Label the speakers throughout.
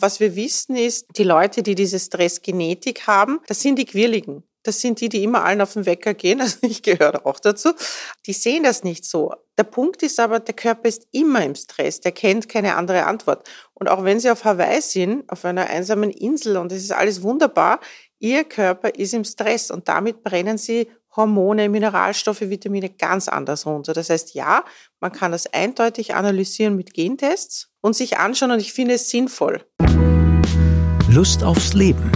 Speaker 1: Was wir wissen ist, die Leute, die diese Stressgenetik haben, das sind die Quirligen. Das sind die, die immer allen auf den Wecker gehen. Also ich gehöre auch dazu. Die sehen das nicht so. Der Punkt ist aber, der Körper ist immer im Stress. Der kennt keine andere Antwort. Und auch wenn Sie auf Hawaii sind, auf einer einsamen Insel und es ist alles wunderbar, Ihr Körper ist im Stress und damit brennen Sie Hormone, Mineralstoffe, Vitamine ganz anders runter. Das heißt, ja, man kann das eindeutig analysieren mit Gentests und sich anschauen und ich finde es sinnvoll.
Speaker 2: Lust aufs Leben.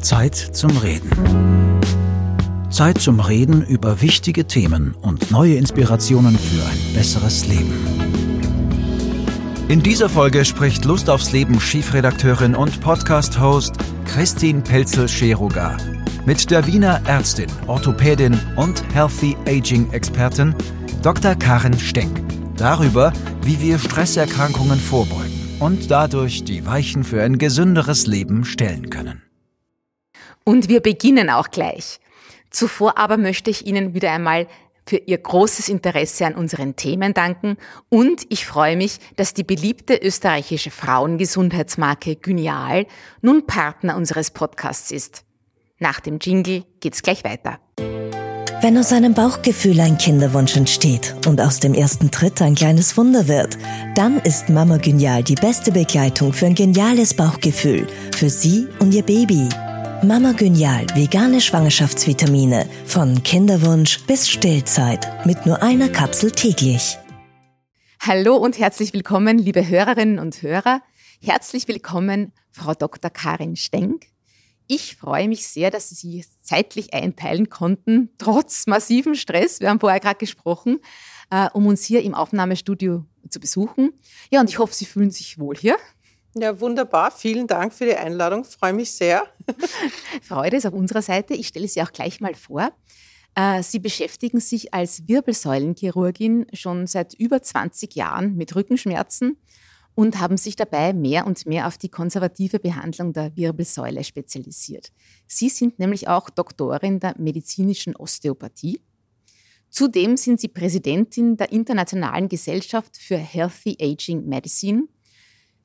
Speaker 2: Zeit zum Reden. Zeit zum Reden über wichtige Themen und neue Inspirationen für ein besseres Leben. In dieser Folge spricht Lust aufs Leben Chefredakteurin und Podcast-Host Christine Pelzel-Scheruga mit der Wiener Ärztin, Orthopädin und Healthy Aging-Expertin Dr. Karen Steck darüber, wie wir Stresserkrankungen vorbeugen und dadurch die Weichen für ein gesünderes Leben stellen können.
Speaker 3: Und wir beginnen auch gleich. Zuvor aber möchte ich Ihnen wieder einmal für Ihr großes Interesse an unseren Themen danken und ich freue mich, dass die beliebte österreichische Frauengesundheitsmarke Gynial nun Partner unseres Podcasts ist. Nach dem Jingle geht's gleich weiter.
Speaker 4: Wenn aus einem Bauchgefühl ein Kinderwunsch entsteht und aus dem ersten Tritt ein kleines Wunder wird, dann ist Mama Genial die beste Begleitung für ein geniales Bauchgefühl, für Sie und Ihr Baby. Mama Genial vegane Schwangerschaftsvitamine von Kinderwunsch bis Stillzeit mit nur einer Kapsel täglich.
Speaker 3: Hallo und herzlich willkommen, liebe Hörerinnen und Hörer. Herzlich willkommen, Frau Dr. Karin Stenk. Ich freue mich sehr, dass Sie zeitlich einteilen konnten, trotz massivem Stress. Wir haben vorher gerade gesprochen, äh, um uns hier im Aufnahmestudio zu besuchen. Ja, und ich hoffe, Sie fühlen sich wohl hier.
Speaker 1: Ja, wunderbar. Vielen Dank für die Einladung. Freue mich sehr.
Speaker 3: Freude ist auf unserer Seite. Ich stelle Sie auch gleich mal vor. Äh, Sie beschäftigen sich als Wirbelsäulenchirurgin schon seit über 20 Jahren mit Rückenschmerzen und haben sich dabei mehr und mehr auf die konservative Behandlung der Wirbelsäule spezialisiert. Sie sind nämlich auch Doktorin der medizinischen Osteopathie. Zudem sind Sie Präsidentin der Internationalen Gesellschaft für Healthy Aging Medicine.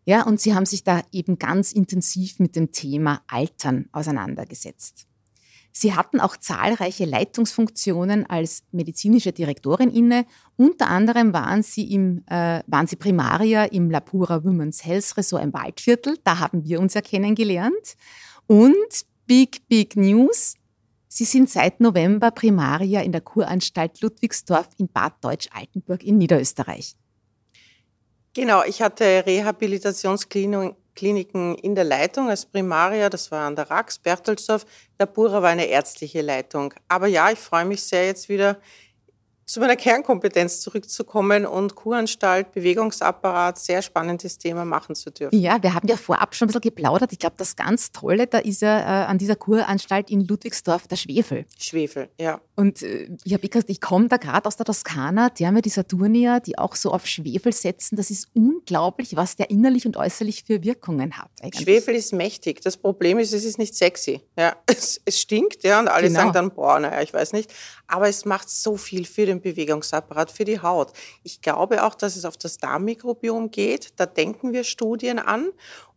Speaker 3: Ja, und Sie haben sich da eben ganz intensiv mit dem Thema Altern auseinandergesetzt. Sie hatten auch zahlreiche Leitungsfunktionen als medizinische Direktorin inne. Unter anderem waren Sie, im, äh, waren Sie Primaria im Lapura Women's Health Resort im Waldviertel. Da haben wir uns ja kennengelernt. Und Big, Big News. Sie sind seit November Primaria in der Kuranstalt Ludwigsdorf in Bad Deutsch-Altenburg in Niederösterreich.
Speaker 1: Genau, ich hatte Rehabilitationsklinik Kliniken in der Leitung als Primaria, das war an der Rax, Bertelsdorf. Der Bura war eine ärztliche Leitung. Aber ja, ich freue mich sehr, jetzt wieder zu meiner Kernkompetenz zurückzukommen und Kuranstalt, Bewegungsapparat, sehr spannendes Thema machen zu dürfen.
Speaker 3: Ja, wir haben ja vorab schon ein bisschen geplaudert. Ich glaube, das ganz Tolle, da ist ja äh, an dieser Kuranstalt in Ludwigsdorf der Schwefel.
Speaker 1: Schwefel, ja.
Speaker 3: Und äh, ich habe gesagt, ich komme da gerade aus der Toskana, die haben ja die die auch so auf Schwefel setzen. Das ist unglaublich, was der innerlich und äußerlich für Wirkungen hat.
Speaker 1: Eigentlich. Schwefel ist mächtig. Das Problem ist, es ist nicht sexy. Ja, es, es stinkt, ja, und alle genau. sagen dann, boah, naja, ich weiß nicht. Aber es macht so viel für den Bewegungsapparat, für die Haut. Ich glaube auch, dass es auf das Darmmikrobiom geht. Da denken wir Studien an.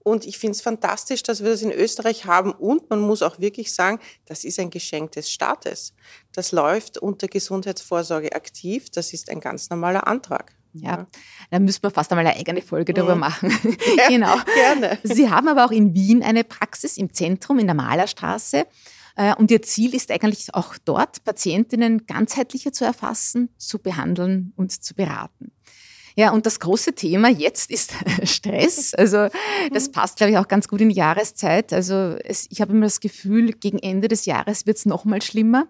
Speaker 1: Und ich finde es fantastisch, dass wir das in Österreich haben. Und man muss auch wirklich sagen, das ist ein Geschenk des Staates. Das läuft unter Gesundheitsvorsorge aktiv. Das ist ein ganz normaler Antrag.
Speaker 3: Ja, da müssen wir fast einmal eine eigene Folge darüber mhm. machen.
Speaker 1: Ja, genau. Gerne.
Speaker 3: Sie haben aber auch in Wien eine Praxis im Zentrum in der Malerstraße. Äh, und ihr Ziel ist eigentlich auch dort, Patientinnen ganzheitlicher zu erfassen, zu behandeln und zu beraten. Ja, und das große Thema jetzt ist Stress. Also das mhm. passt, glaube ich, auch ganz gut in die Jahreszeit. Also es, ich habe immer das Gefühl, gegen Ende des Jahres wird es noch mal schlimmer.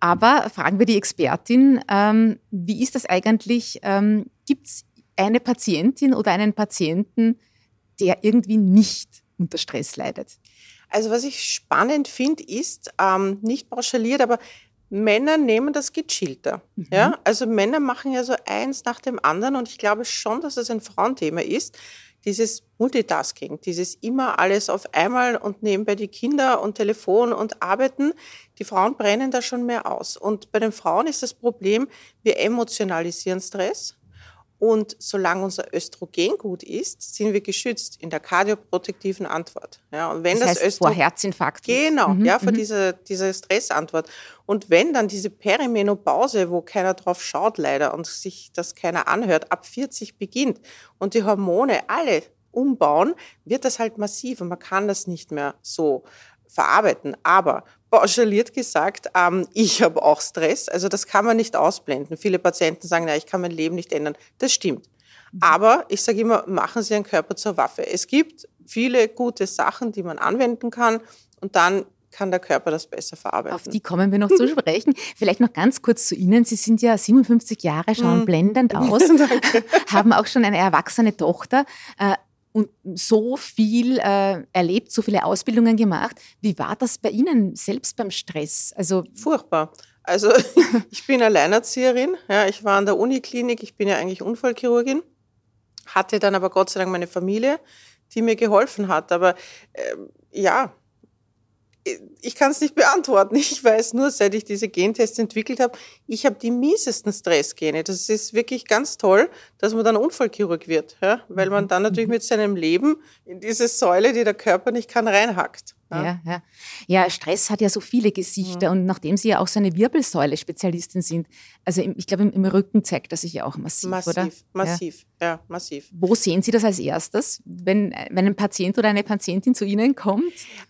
Speaker 3: Aber fragen wir die Expertin, ähm, wie ist das eigentlich? Ähm, Gibt es eine Patientin oder einen Patienten, der irgendwie nicht unter Stress leidet?
Speaker 1: Also was ich spannend finde, ist, ähm, nicht pauschaliert, aber Männer nehmen das gechillter. Mhm. Ja? Also Männer machen ja so eins nach dem anderen und ich glaube schon, dass es ein Frauenthema ist. Dieses Multitasking, dieses immer alles auf einmal und nebenbei die Kinder und Telefon und Arbeiten. Die Frauen brennen da schon mehr aus. Und bei den Frauen ist das Problem, wir emotionalisieren Stress Und solange unser Östrogen gut ist, sind wir geschützt in der kardioprotektiven Antwort. Ja, und wenn
Speaker 3: das, das heißt vor Herzinfarkt.
Speaker 1: Genau, mhm, ja, vor mhm. dieser, dieser Stressantwort. Und wenn dann diese Perimenopause, wo keiner drauf schaut leider und sich das keiner anhört, ab 40 beginnt und die Hormone alle umbauen, wird das halt massiv und man kann das nicht mehr so verarbeiten. Aber pauschaliert gesagt, ähm, ich habe auch Stress. Also das kann man nicht ausblenden. Viele Patienten sagen, na, ich kann mein Leben nicht ändern. Das stimmt. Mhm. Aber ich sage immer, machen Sie Ihren Körper zur Waffe. Es gibt viele gute Sachen, die man anwenden kann und dann kann der Körper das besser verarbeiten.
Speaker 3: Auf die kommen wir noch zu sprechen. Vielleicht noch ganz kurz zu Ihnen. Sie sind ja 57 Jahre, schauen mm. blendend aus, haben auch schon eine erwachsene Tochter. Und so viel äh, erlebt, so viele Ausbildungen gemacht. Wie war das bei Ihnen selbst beim Stress?
Speaker 1: Also furchtbar. Also ich bin Alleinerzieherin. Ja, ich war an der Uniklinik. Ich bin ja eigentlich Unfallchirurgin. Hatte dann aber Gott sei Dank meine Familie, die mir geholfen hat. Aber äh, ja, ich kann es nicht beantworten. Ich weiß nur, seit ich diese Gentests entwickelt habe, ich habe die miesesten Stressgene. Das ist wirklich ganz toll, dass man dann Unfallchirurg wird, ja? weil man dann natürlich mit seinem Leben in diese Säule, die der Körper nicht kann, reinhackt.
Speaker 3: Ja. ja, ja. ja Stress hat ja so viele Gesichter ja. und nachdem Sie ja auch so eine Wirbelsäule-Spezialistin sind, also ich glaube, im, im, Rücken zeigt das sich ja auch massiv,
Speaker 1: massiv
Speaker 3: oder?
Speaker 1: Massiv, ja. ja, massiv.
Speaker 3: Wo sehen Sie das als erstes, wenn, wenn ein Patient oder eine Patientin zu Ihnen kommt?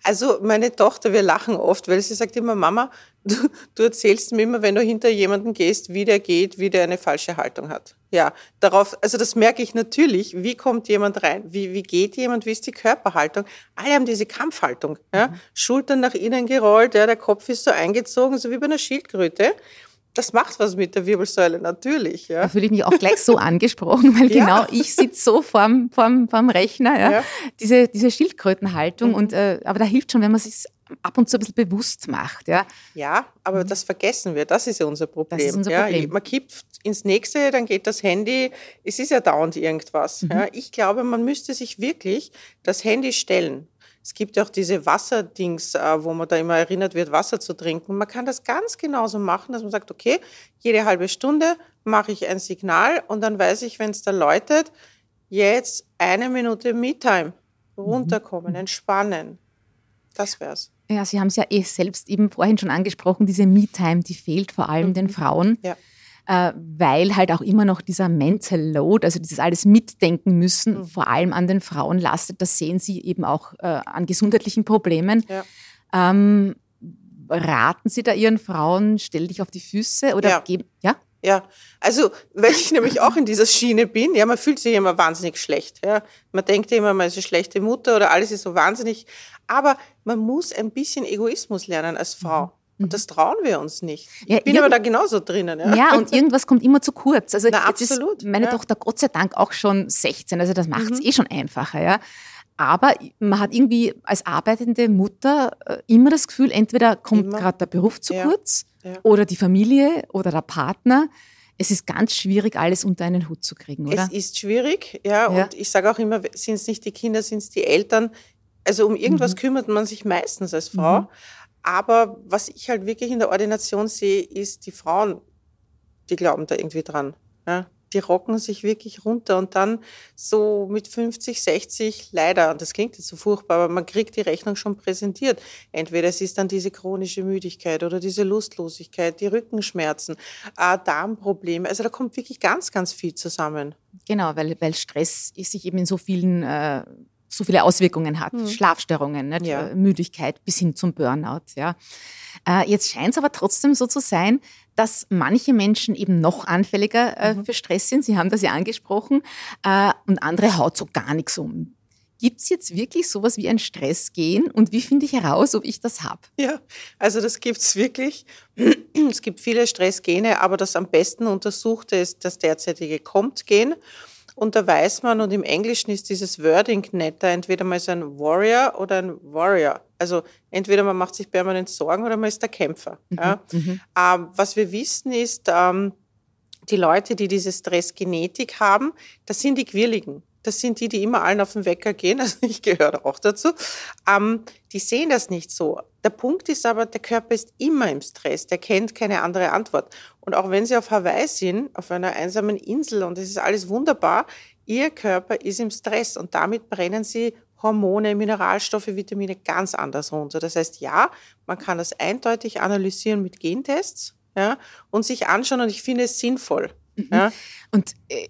Speaker 1: Also meine Tochter, wir lachen oft, weil sie sagt immer, Mama, du, du erzählst mir immer, wenn du hinter jemanden gehst, wie der geht, wie der eine falsche Haltung hat. Ja, darauf, also das merke ich natürlich. Wie kommt jemand rein? Wie, wie geht jemand? Wie ist die Körperhaltung? Alle haben diese Kampfhaltung. Ja? Mhm. Schultern nach innen gerollt, ja, der Kopf ist so eingezogen, so wie bei einer Schildkröte. Das macht was mit der Wirbelsäule, natürlich. Ja.
Speaker 3: Da fühle ich mich auch gleich so angesprochen, weil ja. genau ich sitze so vorm, vorm, vorm Rechner. Ja. ja. Diese, diese Schildkrötenhaltung. Mhm. Und, äh, aber da hilft schon, wenn man sich ab und zu ein bisschen bewusst macht. Ja,
Speaker 1: ja aber mhm. das vergessen wir. Das ist ja unser Problem. Das ist unser Problem. Ja, man kippt ins nächste, dann geht das Handy. Es ist ja dauernd irgendwas. Mhm. Ja, ich glaube, man müsste sich wirklich das Handy stellen. Es gibt ja auch diese Wasserdings, äh, wo man da immer erinnert wird, Wasser zu trinken. Man kann das ganz genauso machen, dass man sagt, okay, jede halbe Stunde mache ich ein Signal und dann weiß ich, wenn es da läutet, jetzt eine Minute Me-Time. Mhm. Runterkommen, entspannen. Das wär's.
Speaker 3: Ja, Sie haben es ja eh selbst eben vorhin schon angesprochen, diese Me-Time, die fehlt vor allem mhm. den Frauen. Ja. Äh, weil halt auch immer noch dieser Mental Load, also dieses alles mitdenken müssen, mhm. vor allem an den Frauen lastet. Das sehen Sie eben auch äh, an gesundheitlichen Problemen. Ja. Ähm, raten Sie da Ihren Frauen, stell dich auf die Füße oder
Speaker 1: ja.
Speaker 3: geben, ja?
Speaker 1: Ja, also weil ich nämlich auch in dieser Schiene bin, ja, man fühlt sich immer wahnsinnig schlecht. Ja. Man denkt immer, man ist eine schlechte Mutter oder alles ist so wahnsinnig. Aber man muss ein bisschen Egoismus lernen als Frau. Mhm. Und mhm. das trauen wir uns nicht. Ich ja, bin aber da genauso drinnen.
Speaker 3: Ja. ja, und irgendwas kommt immer zu kurz. Also Na, absolut. meine ja. Tochter Gott sei Dank auch schon 16, also das macht es mhm. eh schon einfacher. Ja. Aber man hat irgendwie als arbeitende Mutter äh, immer das Gefühl, entweder kommt gerade der Beruf zu kurz oder die Familie oder der Partner. Es ist ganz schwierig, alles unter einen Hut zu kriegen, oder?
Speaker 1: Es ist schwierig, ja. Und ich sage auch immer, sind es nicht die Kinder, sind es die Eltern. Also um irgendwas mhm. kümmert man sich meistens als Frau. Mhm. Aber was ich halt wirklich in der Ordination sehe, ist die Frauen, die glauben da irgendwie dran. Ja? Die rocken sich wirklich runter und dann so mit 50, 60, leider, und das klingt jetzt so furchtbar, aber man kriegt die Rechnung schon präsentiert. Entweder es ist dann diese chronische Müdigkeit oder diese Lustlosigkeit, die Rückenschmerzen, äh, Darmprobleme. Also da kommt wirklich ganz, ganz viel zusammen.
Speaker 3: Genau, weil, weil Stress sich eben in so vielen äh so viele Auswirkungen hat. Mhm. Schlafstörungen, nicht? Ja. Müdigkeit bis hin zum Burnout. Ja. Äh, jetzt scheint es aber trotzdem so zu sein, dass manche Menschen eben noch anfälliger äh, mhm. für Stress sind. Sie haben das ja angesprochen. Äh, und andere haut so gar nichts um. Gibt es jetzt wirklich sowas wie ein Stressgen und wie finde ich heraus, ob ich das habe?
Speaker 1: Ja, also das gibt es wirklich. Es gibt viele Stressgene, aber das am besten untersuchte ist das derzeitige Compt-Gen. Und da weiß man, und im Englischen ist dieses Wording netter, entweder man ist ein Warrior oder ein Warrior. Also entweder man macht sich permanent Sorgen oder man ist der Kämpfer. Mhm. Ja. Mhm. Ähm, was wir wissen ist, ähm, die Leute, die diese Stressgenetik haben, das sind die Quirligen. Das sind die, die immer allen auf den Wecker gehen, also ich gehöre auch dazu, ähm, die sehen das nicht so. Der Punkt ist aber, der Körper ist immer im Stress, der kennt keine andere Antwort. Und auch wenn Sie auf Hawaii sind, auf einer einsamen Insel und es ist alles wunderbar, Ihr Körper ist im Stress und damit brennen Sie Hormone, Mineralstoffe, Vitamine ganz anders runter. Das heißt, ja, man kann das eindeutig analysieren mit Gentests ja, und sich anschauen und ich finde es sinnvoll. Mhm. Ja.
Speaker 3: Und äh,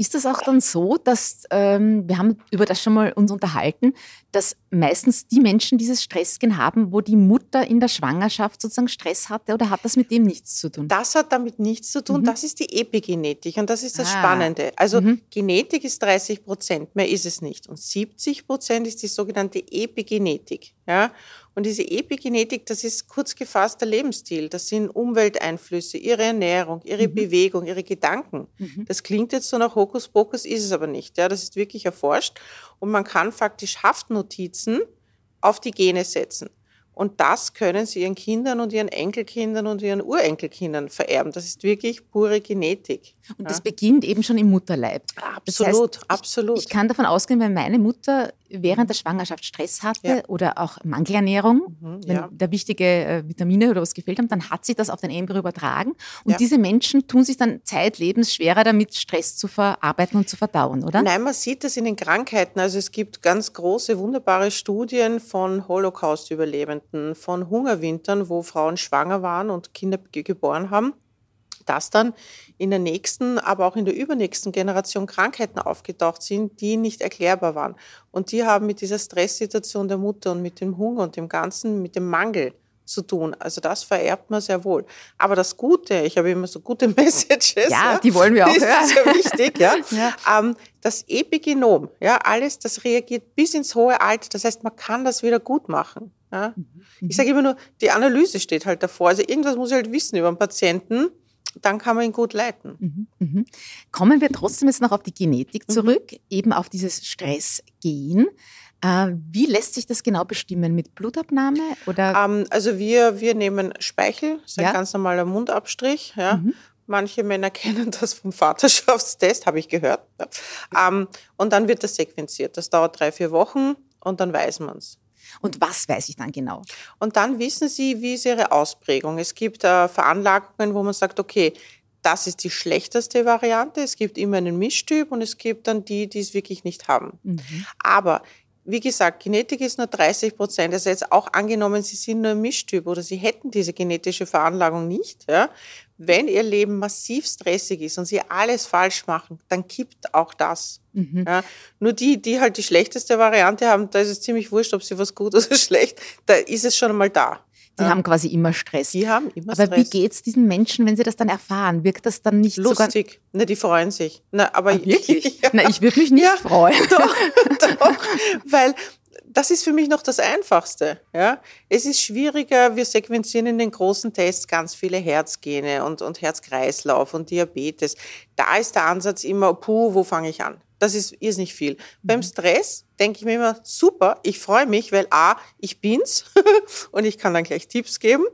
Speaker 3: ist das auch dann so, dass ähm, wir haben über das schon mal uns unterhalten, dass meistens die Menschen dieses Stressgen haben, wo die Mutter in der Schwangerschaft sozusagen Stress hatte oder hat das mit dem nichts zu tun?
Speaker 1: Das hat damit nichts zu tun. Mhm. Das ist die Epigenetik und das ist das ah. Spannende. Also mhm. Genetik ist 30 Prozent, mehr ist es nicht. Und 70 Prozent ist die sogenannte Epigenetik. Ja? Und diese Epigenetik, das ist kurz gefasst der Lebensstil. Das sind Umwelteinflüsse, ihre Ernährung, ihre mhm. Bewegung, ihre Gedanken. Mhm. Das klingt jetzt so nach Hokuspokus, ist es aber nicht. Ja, das ist wirklich erforscht. Und man kann faktisch Haftnotizen auf die Gene setzen. Und das können sie ihren Kindern und ihren Enkelkindern und ihren Urenkelkindern vererben. Das ist wirklich pure Genetik.
Speaker 3: Und das beginnt eben schon im Mutterleib.
Speaker 1: Absolut, das heißt, absolut.
Speaker 3: Ich, ich, kann davon ausgehen, wenn meine Mutter während der Schwangerschaft Stress hatte ja. oder auch Mangelernährung, mhm, wenn ja. da wichtige äh, Vitamine oder was gefehlt haben, dann hat sich das auf den Embryo übertragen. Und ja. diese Menschen tun sich dann zeitlebens schwerer damit, Stress zu verarbeiten und zu verdauen, oder?
Speaker 1: Nein, man sieht das in den Krankheiten. Also es gibt ganz große, wunderbare Studien von Holocaust-Überlebenden, von Hungerwintern, wo Frauen schwanger waren und Kinder geboren haben dass dann in der nächsten, aber auch in der übernächsten Generation Krankheiten aufgetaucht sind, die nicht erklärbar waren. Und die haben mit dieser Stresssituation der Mutter und mit dem Hunger und dem Ganzen, mit dem Mangel zu tun. Also das vererbt man sehr wohl. Aber das Gute, ich habe immer so gute Messages.
Speaker 3: Ja, ja die wollen wir auch hören.
Speaker 1: Das ist ja wichtig, ja. ja. Ähm, das Epigenom, ja, alles, das reagiert bis ins hohe Alter. Das heißt, man kann das wieder gut machen. Ja. Mhm. Ich sage immer nur, die Analyse steht halt davor. Also irgendwas muss ich halt wissen über den Patienten dann kann man ihn gut leiten.
Speaker 3: Mhm, mhm. Kommen wir trotzdem jetzt noch auf die Genetik mhm. zurück, mhm. eben auf dieses Stressgen. Äh, wie lässt sich das genau bestimmen? Mit Blutabnahme? Oder?
Speaker 1: Ähm, also wir, wir nehmen Speichel, das ist ein ja. ganz normaler Mundabstrich. Ja. Mhm. Manche Männer kennen das vom Vaterschaftstest, habe ich gehört. Ja. Ähm, und dann wird das sequenziert. Das dauert drei, vier Wochen und dann weiß man es.
Speaker 3: Und was weiß ich dann genau?
Speaker 1: Und dann wissen Sie, wie ist Ihre Ausprägung. Es gibt äh, Veranlagungen, wo man sagt, okay, das ist die schlechteste Variante. Es gibt immer einen Mischtyp und es gibt dann die, die es wirklich nicht haben. Mhm. Aber wie gesagt, Genetik ist nur 30 Prozent. Also jetzt auch angenommen, Sie sind nur ein Mischtyp oder Sie hätten diese genetische Veranlagung nicht, ja, wenn ihr Leben massiv stressig ist und sie alles falsch machen, dann kippt auch das. Mhm. Ja, nur die, die halt die schlechteste Variante haben, da ist es ziemlich wurscht, ob sie was gut oder schlecht, da ist es schon einmal da.
Speaker 3: Die ja. haben quasi immer Stress.
Speaker 1: Die haben immer
Speaker 3: aber Stress. Aber wie geht's diesen Menschen, wenn sie das dann erfahren? Wirkt das dann nicht
Speaker 1: lustig? Sogar
Speaker 3: Na,
Speaker 1: die freuen sich. Na, aber
Speaker 3: ah, wirklich? Ja. Na, ich würde mich nicht freuen.
Speaker 1: Doch, doch, weil das ist für mich noch das Einfachste. Ja? Es ist schwieriger, wir sequenzieren in den großen Tests ganz viele Herzgene und, und Herzkreislauf und Diabetes. Da ist der Ansatz immer, puh, wo fange ich an? Das ist nicht viel. Mhm. Beim Stress denke ich mir immer, super, ich freue mich, weil A, ich bin's und ich kann dann gleich Tipps geben.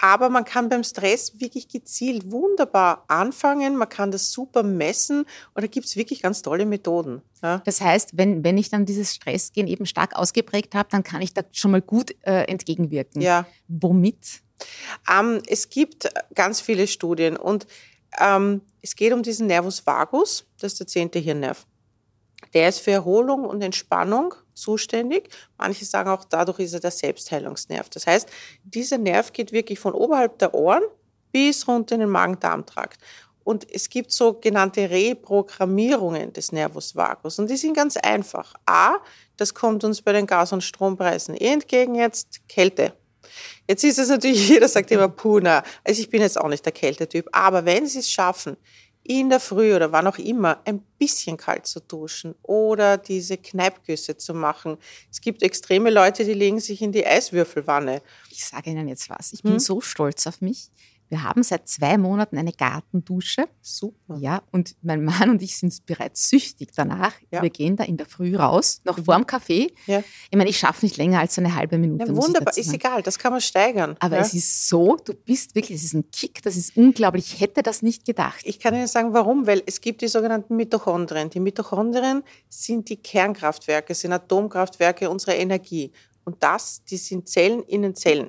Speaker 1: Aber man kann beim Stress wirklich gezielt wunderbar anfangen, man kann das super messen und da gibt es wirklich ganz tolle Methoden.
Speaker 3: Ja. Das heißt, wenn, wenn ich dann dieses Stressgen eben stark ausgeprägt habe, dann kann ich da schon mal gut äh, entgegenwirken.
Speaker 1: Ja.
Speaker 3: Womit?
Speaker 1: Ähm, es gibt ganz viele Studien und ähm, es geht um diesen Nervus vagus, das ist der zehnte Hirnnerv. Der ist für Erholung und Entspannung zuständig. Manche sagen auch, dadurch ist er der Selbstheilungsnerv. Das heißt, dieser Nerv geht wirklich von oberhalb der Ohren bis runter in den Magen-Darm-Trakt. Und es gibt sogenannte Reprogrammierungen des Nervus vagus. Und die sind ganz einfach. A, das kommt uns bei den Gas- und Strompreisen entgegen jetzt, Kälte. Jetzt ist es natürlich, jeder sagt immer, Puna. Also ich bin jetzt auch nicht der Kältetyp. Aber wenn Sie es schaffen, in der Früh oder wann auch immer ein bisschen kalt zu duschen oder diese Kneipgüsse zu machen. Es gibt extreme Leute, die legen sich in die Eiswürfelwanne.
Speaker 3: Ich sage Ihnen jetzt was. Ich bin hm? so stolz auf mich. Wir haben seit zwei Monaten eine Gartendusche.
Speaker 1: Super.
Speaker 3: Ja, und mein Mann und ich sind bereits süchtig danach.
Speaker 1: Ja.
Speaker 3: Wir gehen da in der Früh raus, noch vorm Kaffee.
Speaker 1: Ja.
Speaker 3: Ich meine, ich schaffe nicht länger als eine halbe Minute.
Speaker 1: Ja, wunderbar, ist egal, das kann man steigern.
Speaker 3: Aber
Speaker 1: ja.
Speaker 3: es ist so, du bist wirklich, es ist ein Kick, das ist unglaublich. Ich hätte das nicht gedacht.
Speaker 1: Ich kann Ihnen sagen, warum, weil es gibt die sogenannten Mitochondrien. Die Mitochondrien sind die Kernkraftwerke, sind Atomkraftwerke unserer Energie. Und das, die sind Zellen in den Zellen.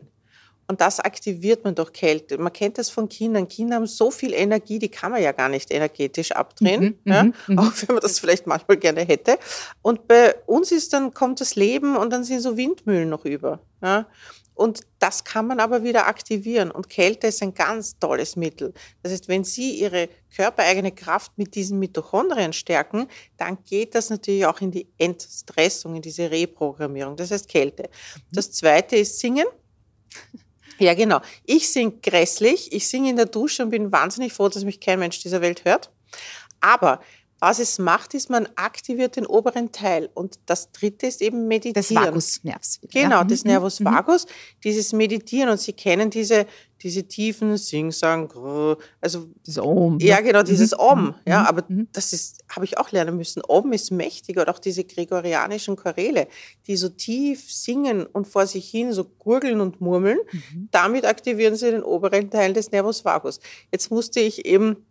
Speaker 1: Und das aktiviert man durch Kälte. Man kennt das von Kindern. Kinder haben so viel Energie, die kann man ja gar nicht energetisch abdrehen,
Speaker 3: Mhm,
Speaker 1: ja?
Speaker 3: mhm, mhm.
Speaker 1: auch wenn man das vielleicht manchmal gerne hätte. Und bei uns ist dann kommt das Leben und dann sind so Windmühlen noch über. Ja? Und das kann man aber wieder aktivieren. Und Kälte ist ein ganz tolles Mittel. Das heißt, wenn Sie Ihre körpereigene Kraft mit diesen Mitochondrien stärken, dann geht das natürlich auch in die Entstressung, in diese Reprogrammierung. Das heißt Kälte. Das zweite ist Singen. Ja, genau. Ich sing grässlich. Ich singe in der Dusche und bin wahnsinnig froh, dass mich kein Mensch dieser Welt hört. Aber was es macht, ist, man aktiviert den oberen Teil. Und das dritte ist eben Meditieren.
Speaker 3: Des Vagusnervs.
Speaker 1: Genau,
Speaker 3: ja.
Speaker 1: des
Speaker 3: Mhm,
Speaker 1: Nervus
Speaker 3: mhm.
Speaker 1: vagus, dieses Meditieren. Und Sie kennen diese, diese tiefen Sing-Sang, grrr, also
Speaker 3: Das Om.
Speaker 1: ja,
Speaker 3: ne?
Speaker 1: genau, dieses
Speaker 3: Mhm,
Speaker 1: Om.
Speaker 3: mhm,
Speaker 1: Ja,
Speaker 3: mhm,
Speaker 1: aber das ist, habe ich auch lernen müssen. Om ist mächtig oder auch diese gregorianischen Choräle, die so tief singen und vor sich hin so gurgeln und murmeln.
Speaker 3: Mhm.
Speaker 1: Damit aktivieren sie den oberen Teil des Nervus vagus. Jetzt musste ich eben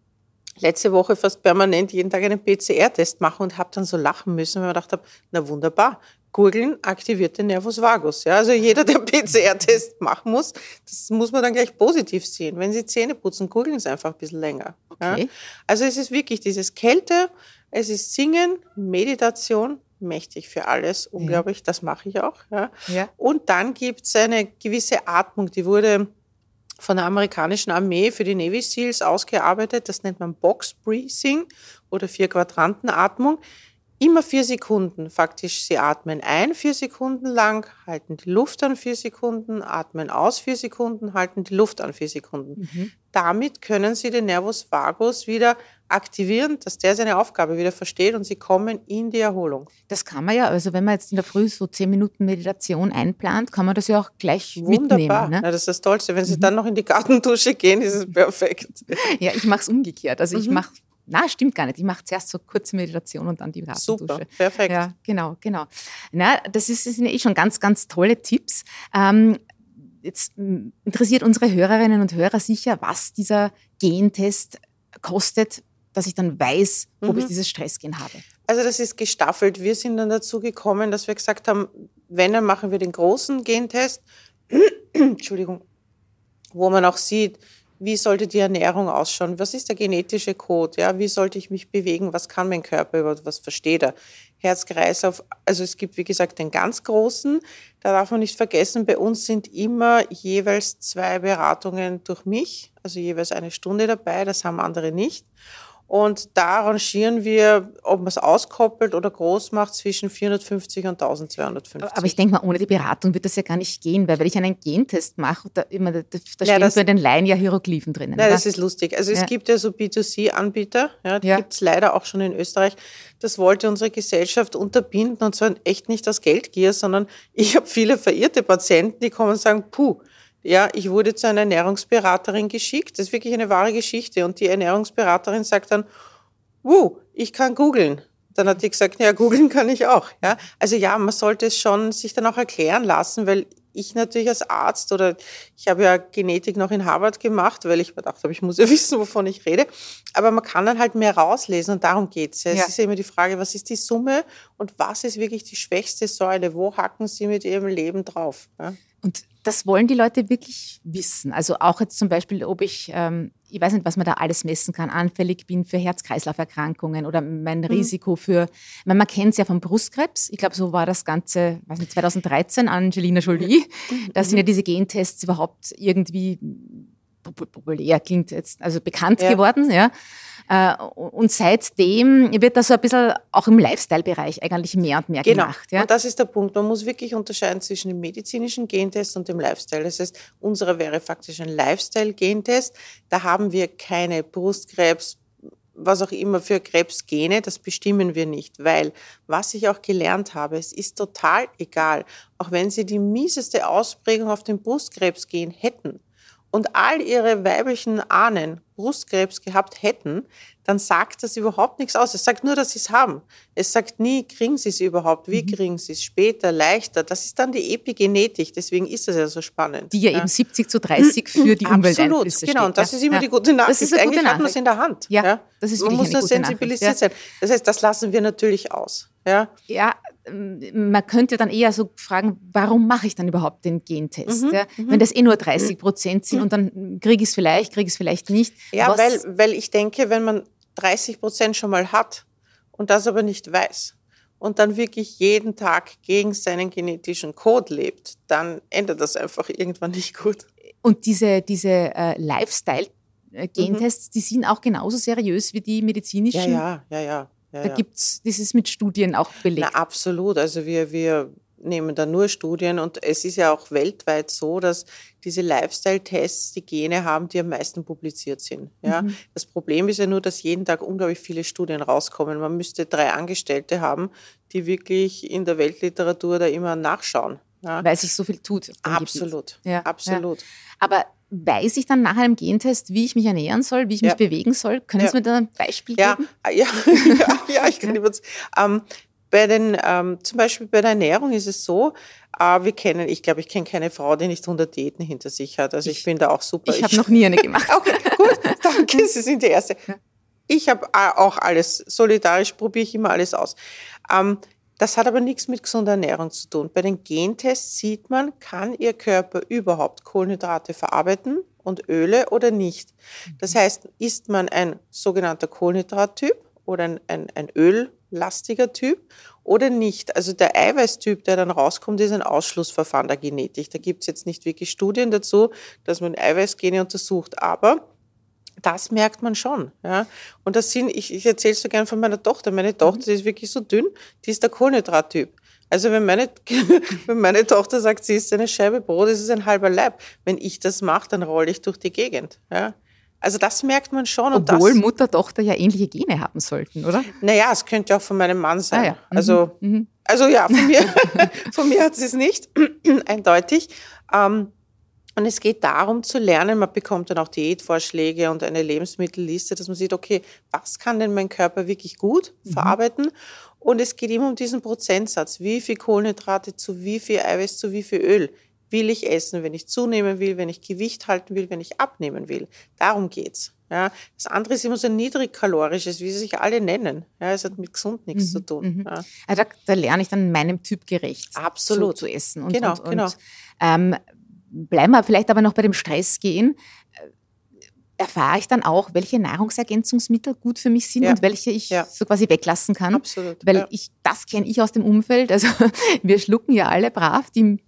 Speaker 1: letzte Woche fast permanent jeden Tag einen PCR-Test machen und habe dann so lachen müssen, weil ich mir gedacht habe, na wunderbar, Gurgeln aktiviert den Nervus vagus. Ja, also jeder, der PCR-Test machen muss, das muss man dann gleich positiv sehen. Wenn Sie Zähne putzen, gurgeln Sie einfach ein bisschen länger. Ja?
Speaker 3: Okay.
Speaker 1: Also es ist wirklich dieses Kälte, es ist Singen, Meditation, mächtig für alles, unglaublich, das mache ich auch. Ja.
Speaker 3: Ja.
Speaker 1: Und dann gibt es eine gewisse Atmung, die wurde von der amerikanischen Armee für die Navy SEALs ausgearbeitet. Das nennt man Box Breathing oder Vier-Quadranten-Atmung. Immer vier Sekunden faktisch. Sie atmen ein vier Sekunden lang, halten die Luft an vier Sekunden, atmen aus vier Sekunden, halten die Luft an vier Sekunden.
Speaker 3: Mhm.
Speaker 1: Damit können Sie den Nervus vagus wieder aktivieren, dass der seine Aufgabe wieder versteht und Sie kommen in die Erholung.
Speaker 3: Das kann man ja, also wenn man jetzt in der Früh so zehn Minuten Meditation einplant, kann man das ja auch gleich
Speaker 1: Wunderbar.
Speaker 3: mitnehmen. Ne?
Speaker 1: Ja, das ist das Tollste. Wenn Sie dann noch in die Gartendusche gehen, ist es perfekt.
Speaker 3: Ja, ich mache es umgekehrt. Also ich
Speaker 1: Mhm.
Speaker 3: mache, na, stimmt gar nicht. Ich mache zuerst so kurze Meditation und dann die Gartendusche.
Speaker 1: Super, perfekt.
Speaker 3: Ja, genau, genau. Na, das, ist, das sind ja eh schon ganz, ganz tolle Tipps. Ähm, jetzt m, interessiert unsere Hörerinnen und Hörer sicher, was dieser Gentest kostet, dass ich dann weiß, ob
Speaker 1: Mhm.
Speaker 3: ich dieses Stressgen habe.
Speaker 1: Also das ist gestaffelt. Wir sind dann dazu gekommen, dass wir gesagt haben, wenn, dann machen wir den großen Gentest, Entschuldigung, wo man auch sieht, wie sollte die Ernährung ausschauen, was ist der genetische Code, ja, wie sollte ich mich bewegen, was kann mein Körper überhaupt, was versteht er. Herz-Kreislauf, also es gibt wie gesagt den ganz großen, da darf man nicht vergessen, bei uns sind immer jeweils zwei Beratungen durch mich, also jeweils eine Stunde dabei, das haben andere nicht. Und da rangieren wir, ob man es auskoppelt oder groß macht, zwischen 450 und 1250.
Speaker 3: Aber ich denke mal, ohne die Beratung wird das ja gar nicht gehen, weil wenn ich einen Gentest mache, da, immer, da, da
Speaker 1: Ja,
Speaker 3: stehen bei den Laien ja Hieroglyphen drinnen.
Speaker 1: Nein,
Speaker 3: oder?
Speaker 1: das ist lustig. Also es
Speaker 3: Ja.
Speaker 1: gibt ja so B2C-Anbieter, ja, die
Speaker 3: Ja.
Speaker 1: gibt's leider auch schon in Österreich. Das wollte unsere Gesellschaft unterbinden und zwar echt nicht aus Geldgier, sondern ich habe viele verirrte Patienten, die kommen und sagen, puh, ja, ich wurde zu einer Ernährungsberaterin geschickt. Das ist wirklich eine wahre Geschichte. Und die Ernährungsberaterin sagt dann, wuh, ich kann googeln. Dann hat die gesagt, ja, googeln kann ich auch. Ja? Also ja, man sollte es schon sich dann auch erklären lassen, weil ich natürlich als Arzt oder ich habe ja Genetik noch in Harvard gemacht, weil ich mir gedacht habe, ich muss ja wissen, wovon ich rede. Aber man kann dann halt mehr rauslesen und darum geht's. ja. Es
Speaker 3: Ja.
Speaker 1: ist ja immer die Frage, was ist die Summe und was ist wirklich die schwächste Säule? Wo hacken Sie mit Ihrem Leben drauf? Ja?
Speaker 3: Und das wollen die Leute wirklich wissen. Also auch jetzt zum Beispiel, ob ich, ähm, ich weiß nicht, was man da alles messen kann, anfällig bin für Herz-Kreislauf-Erkrankungen oder mein Risiko für, ich meine, man kennt es ja vom Brustkrebs. Ich glaube, so war das Ganze, weiß nicht, 2013, Angelina Jolie. Da sind ja diese Gentests überhaupt irgendwie pop- populär, klingt jetzt, also bekannt
Speaker 1: Ja.
Speaker 3: geworden, ja. Äh, Und seitdem wird das so ein bisschen auch im Lifestyle-Bereich eigentlich mehr und mehr
Speaker 1: Genau.
Speaker 3: gemacht. Ja?
Speaker 1: Und das ist der Punkt. Man muss wirklich unterscheiden zwischen dem medizinischen Gentest und dem Lifestyle. Das heißt, unserer wäre faktisch ein Lifestyle-Gentest. Da haben wir keine Brustkrebs, was auch immer für Krebsgene, das bestimmen wir nicht, weil was ich auch gelernt habe, es ist total egal, auch wenn Sie die mieseste Ausprägung auf dem Brustkrebsgen hätten und all ihre weiblichen Ahnen Brustkrebs gehabt hätten, dann sagt das überhaupt nichts aus. Es sagt nur, dass sie es haben. Es sagt nie, kriegen sie es überhaupt, wie mhm. kriegen sie es später, leichter. Das ist dann die Epigenetik, deswegen ist das ja so spannend.
Speaker 3: Die ja, ja. eben 70 zu 30 für die Umwelteinflüsse
Speaker 1: Absolut, genau. Und das ist immer ja. die gute Nachricht. Das ist eine Eigentlich gute hat man es in der Hand.
Speaker 3: Ja, ja. das ist
Speaker 1: Man muss nur sensibilisiert sein. Das heißt, das lassen wir natürlich aus. Ja,
Speaker 3: ja man könnte dann eher so fragen, warum mache ich dann überhaupt den Gentest? Mhm, ja? Mhm. Wenn das eh nur 30 Prozent sind mhm. und dann kriege ich es vielleicht, kriege ich es vielleicht nicht.
Speaker 1: Ja, weil, weil ich denke, wenn man 30 Prozent schon mal hat und das aber nicht weiß und dann wirklich jeden Tag gegen seinen genetischen Code lebt, dann endet das einfach irgendwann nicht gut.
Speaker 3: Und diese, diese äh, Lifestyle-Gentests, mhm. die sind auch genauso seriös wie die medizinischen?
Speaker 1: Ja, ja, ja, ja. Ja,
Speaker 3: da ja. gibt's, das ist mit Studien auch belegt.
Speaker 1: Na, absolut. Also wir, wir nehmen da nur Studien und es ist ja auch weltweit so, dass diese Lifestyle-Tests die Gene haben, die am meisten publiziert sind. Ja? Mhm. Das Problem ist ja nur, dass jeden Tag unglaublich viele Studien rauskommen. Man müsste drei Angestellte haben, die wirklich in der Weltliteratur da immer nachschauen.
Speaker 3: Ja? Weil sich so viel tut.
Speaker 1: Absolut, ja. absolut.
Speaker 3: Aber weiß ich dann nach einem Gentest, wie ich mich ernähren soll, wie ich mich bewegen soll? Können ja. Sie mir da ein Beispiel geben?
Speaker 1: Ja, ja, ja, ich kann ja. ähm, bei den, ähm, zum Beispiel bei der Ernährung ist es so, äh, wir kennen, ich glaube, ich kenne keine Frau, die nicht 100 Diäten hinter sich hat. Also ich, ich bin da auch super.
Speaker 3: Ich habe noch nie eine gemacht.
Speaker 1: okay, gut, danke, Sie sind die Erste. Ich habe äh, auch alles, solidarisch probiere ich immer alles aus. Ähm, das hat aber nichts mit gesunder Ernährung zu tun. Bei den Gentests sieht man, kann Ihr Körper überhaupt Kohlenhydrate verarbeiten und Öle oder nicht. Das mhm. heißt, ist man ein sogenannter Kohlenhydrattyp oder ein, ein, ein öllastiger Typ oder nicht. Also der Eiweißtyp, der dann rauskommt, ist ein Ausschlussverfahren der Genetik. Da gibt es jetzt nicht wirklich Studien dazu, dass man Eiweißgene untersucht. Aber das merkt man schon. Ja. Und das sind, ich, ich erzähle so gern von meiner Tochter. Meine Tochter, die ist wirklich so dünn, die ist der Kohlenhydrattyp. Also wenn meine, wenn meine Tochter sagt, sie isst eine Scheibe Brot, ist es ein halber Leib. Wenn ich das mache, dann rolle ich durch die Gegend. Ja. Also das merkt man schon.
Speaker 3: Obwohl Mutter, Tochter ja ähnliche Gene haben sollten, oder?
Speaker 1: Naja, es könnte auch von meinem Mann sein. Ah, ja. mhm. Also, mhm. also ja, von mir, von mir hat sie es nicht, eindeutig. Ähm, und es geht darum zu lernen, man bekommt dann auch Diätvorschläge und eine Lebensmittelliste, dass man sieht, okay, was kann denn mein Körper wirklich gut mhm. verarbeiten? Und es geht immer um diesen Prozentsatz. Wie viel Kohlenhydrate zu wie viel Eiweiß zu wie viel Öl will ich essen, wenn ich zunehmen will, wenn ich Gewicht halten will, wenn ich abnehmen will. Darum geht's. Ja, das andere ist immer so niedrigkalorisches, wie sie sich alle nennen. Ja, es hat mit gesund nichts mhm, zu tun. Mhm. Ja.
Speaker 3: Also da, da, lerne ich dann meinem Typ gerecht
Speaker 1: Absolut.
Speaker 3: Zu, zu essen. Und,
Speaker 1: genau,
Speaker 3: und,
Speaker 1: genau.
Speaker 3: Und, ähm, bleiben wir vielleicht aber noch bei dem Stress gehen. Äh, erfahre ich dann auch, welche Nahrungsergänzungsmittel gut für mich sind ja. und welche ich ja. so quasi weglassen kann.
Speaker 1: Absolut.
Speaker 3: Weil ja. ich, das kenne ich aus dem Umfeld. Also wir schlucken ja alle brav die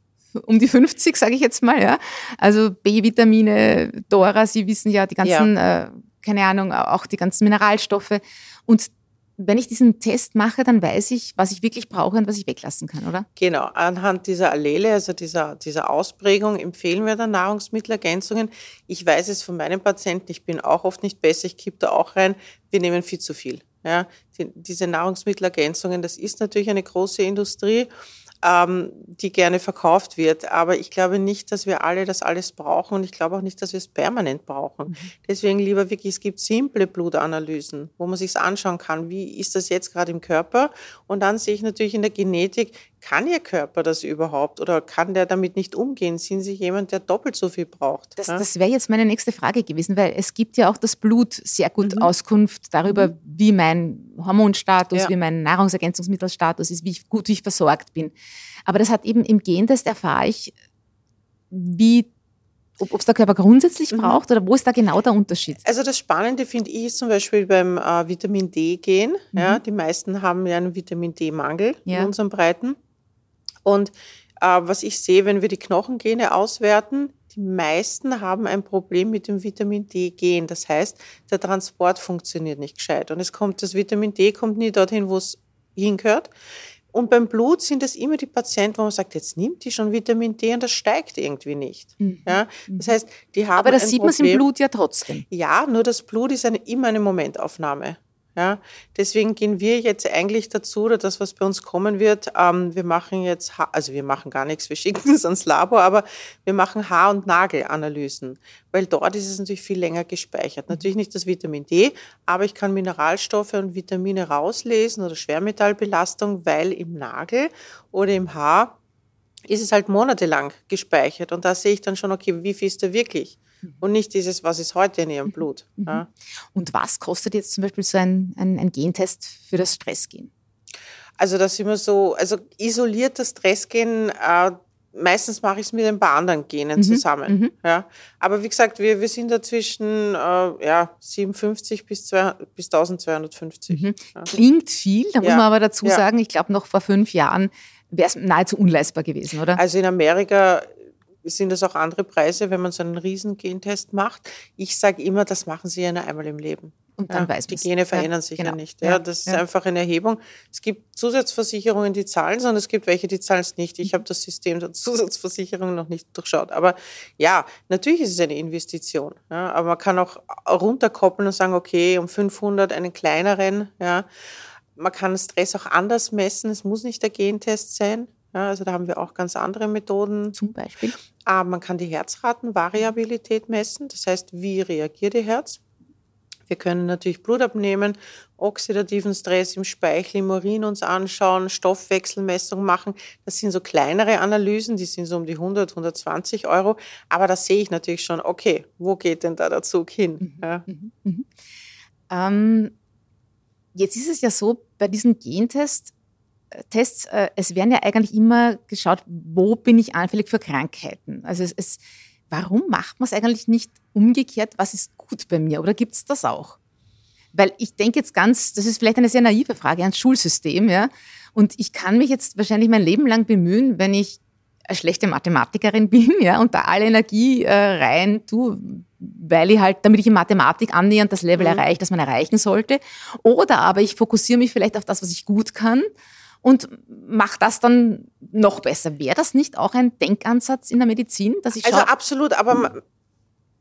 Speaker 3: um die 50, sage ich jetzt mal, ja. Also B-Vitamine, Dora, Sie wissen ja, die ganzen, äh, keine Ahnung, auch die ganzen Mineralstoffe. Und wenn ich diesen Test mache, dann weiß ich, was ich wirklich brauche und was ich weglassen kann, oder?
Speaker 1: Genau, anhand dieser Allele, also dieser, dieser Ausprägung, empfehlen wir dann Nahrungsmittelergänzungen. Ich weiß es von meinen Patienten, ich bin auch oft nicht besser, ich kippe da auch rein, wir nehmen viel zu viel. Ja, die, diese Nahrungsmittelergänzungen, das ist natürlich eine große Industrie ähm, die gerne verkauft wird. Aber ich glaube nicht, dass wir alle das alles brauchen und ich glaube auch nicht, dass wir es permanent brauchen. Mhm. Deswegen lieber wirklich, es gibt simple Blutanalysen, wo man sich anschauen kann, wie ist das jetzt gerade im Körper. Und dann sehe ich natürlich in der Genetik, kann Ihr Körper das überhaupt oder kann der damit nicht umgehen? Sind Sie jemand, der doppelt so viel braucht?
Speaker 3: Das, ja? das wäre jetzt meine nächste Frage gewesen, weil es gibt ja auch das Blut sehr gut mhm. Auskunft darüber, mhm. wie mein Hormonstatus, ja. wie mein Nahrungsergänzungsmittelstatus ist, wie gut ich versorgt bin. Aber das hat eben im Gentest erfahre ich, wie ob es der Körper grundsätzlich mhm. braucht oder wo ist da genau der Unterschied?
Speaker 1: Also das Spannende finde ich ist zum Beispiel beim äh, Vitamin D-Gen. Mhm. Ja, die meisten haben ja einen Vitamin D-Mangel ja. in unseren Breiten. Und äh, was ich sehe, wenn wir die Knochengene auswerten, die meisten haben ein Problem mit dem Vitamin D-Gen. Das heißt, der Transport funktioniert nicht gescheit. Und es kommt, das Vitamin D kommt nie dorthin, wo es hingehört. Und beim Blut sind es immer die Patienten, wo man sagt, jetzt nimmt die schon Vitamin D und das steigt irgendwie nicht. Mhm. Ja, das heißt, die haben
Speaker 3: Aber das sieht man im Blut ja trotzdem.
Speaker 1: Ja, nur das Blut ist eine, immer eine Momentaufnahme. Ja, deswegen gehen wir jetzt eigentlich dazu, oder das, was bei uns kommen wird, ähm, wir machen jetzt, ha also wir machen gar nichts, wir schicken es ans Labor, aber wir machen Haar- und Nagelanalysen, weil dort ist es natürlich viel länger gespeichert. Mhm. Natürlich nicht das Vitamin D, aber ich kann Mineralstoffe und Vitamine rauslesen oder Schwermetallbelastung, weil im Nagel oder im Haar ist es halt monatelang gespeichert und da sehe ich dann schon, okay, wie viel ist da wirklich? Und nicht dieses, was ist heute in ihrem mhm. Blut.
Speaker 3: Mhm. Ja. Und was kostet jetzt zum Beispiel so ein, ein, ein Gentest für das Stressgen?
Speaker 1: Also das immer so, also isoliertes Stressgen, äh, meistens mache ich es mit ein paar anderen Genen mhm. zusammen. Mhm. Ja. Aber wie gesagt, wir, wir sind da zwischen äh, ja, 57 bis, 200, bis 1250. Mhm.
Speaker 3: Ja. Klingt viel, da muss man aber dazu sagen, ich glaube noch vor fünf Jahren wäre es nahezu unleistbar gewesen, oder?
Speaker 1: Also in Amerika sind das auch andere Preise, wenn man so einen riesen Gentest macht. Ich sage immer, das machen Sie ja nur einmal im Leben.
Speaker 3: Und dann
Speaker 1: ja,
Speaker 3: weiß
Speaker 1: Die Gene verändern ja, sich genau. ja nicht. Ja, das ist einfach eine Erhebung. Es gibt Zusatzversicherungen, die zahlen sondern es gibt welche, die zahlen es nicht. Ich habe das System der Zusatzversicherung noch nicht durchschaut. Aber ja, natürlich ist es eine Investition. Ja, aber man kann auch runterkoppeln und sagen, okay, um 500 einen kleineren. Ja. Man kann Stress auch anders messen. Es muss nicht der Gentest sein. Ja, also da haben wir auch ganz andere Methoden.
Speaker 3: Zum Beispiel?
Speaker 1: Aber man kann die Herzratenvariabilität messen. Das heißt, wie reagiert Ihr Herz? Wir können natürlich Blut abnehmen, oxidativen Stress im Speichel, im Urin uns anschauen, Stoffwechselmessung machen. Das sind so kleinere Analysen, die sind so um die 100, 120 Euro. Aber da sehe ich natürlich schon, okay, wo geht denn da der Zug hin? Mhm. Ja. Mhm. Mhm.
Speaker 3: Ähm, jetzt ist es ja so, bei diesen Gentests Tests, äh, es werden ja eigentlich immer geschaut, wo bin ich anfällig für Krankheiten. Also es, es warum macht man es eigentlich nicht umgekehrt, was ist gut bei mir? Oder gibt es das auch? Weil ich denke jetzt ganz, das ist vielleicht eine sehr naive Frage ans Schulsystem, ja. Und ich kann mich jetzt wahrscheinlich mein Leben lang bemühen, wenn ich eine schlechte Mathematikerin bin, ja, und da alle Energie äh, rein tue, weil ich halt, damit ich in Mathematik annähernd das Level mhm. erreiche, das man erreichen sollte. Oder aber ich fokussiere mich vielleicht auf das, was ich gut kann und mache das dann noch besser. Wäre das nicht auch ein Denkansatz in der Medizin?
Speaker 1: Dass ich also absolut, aber man,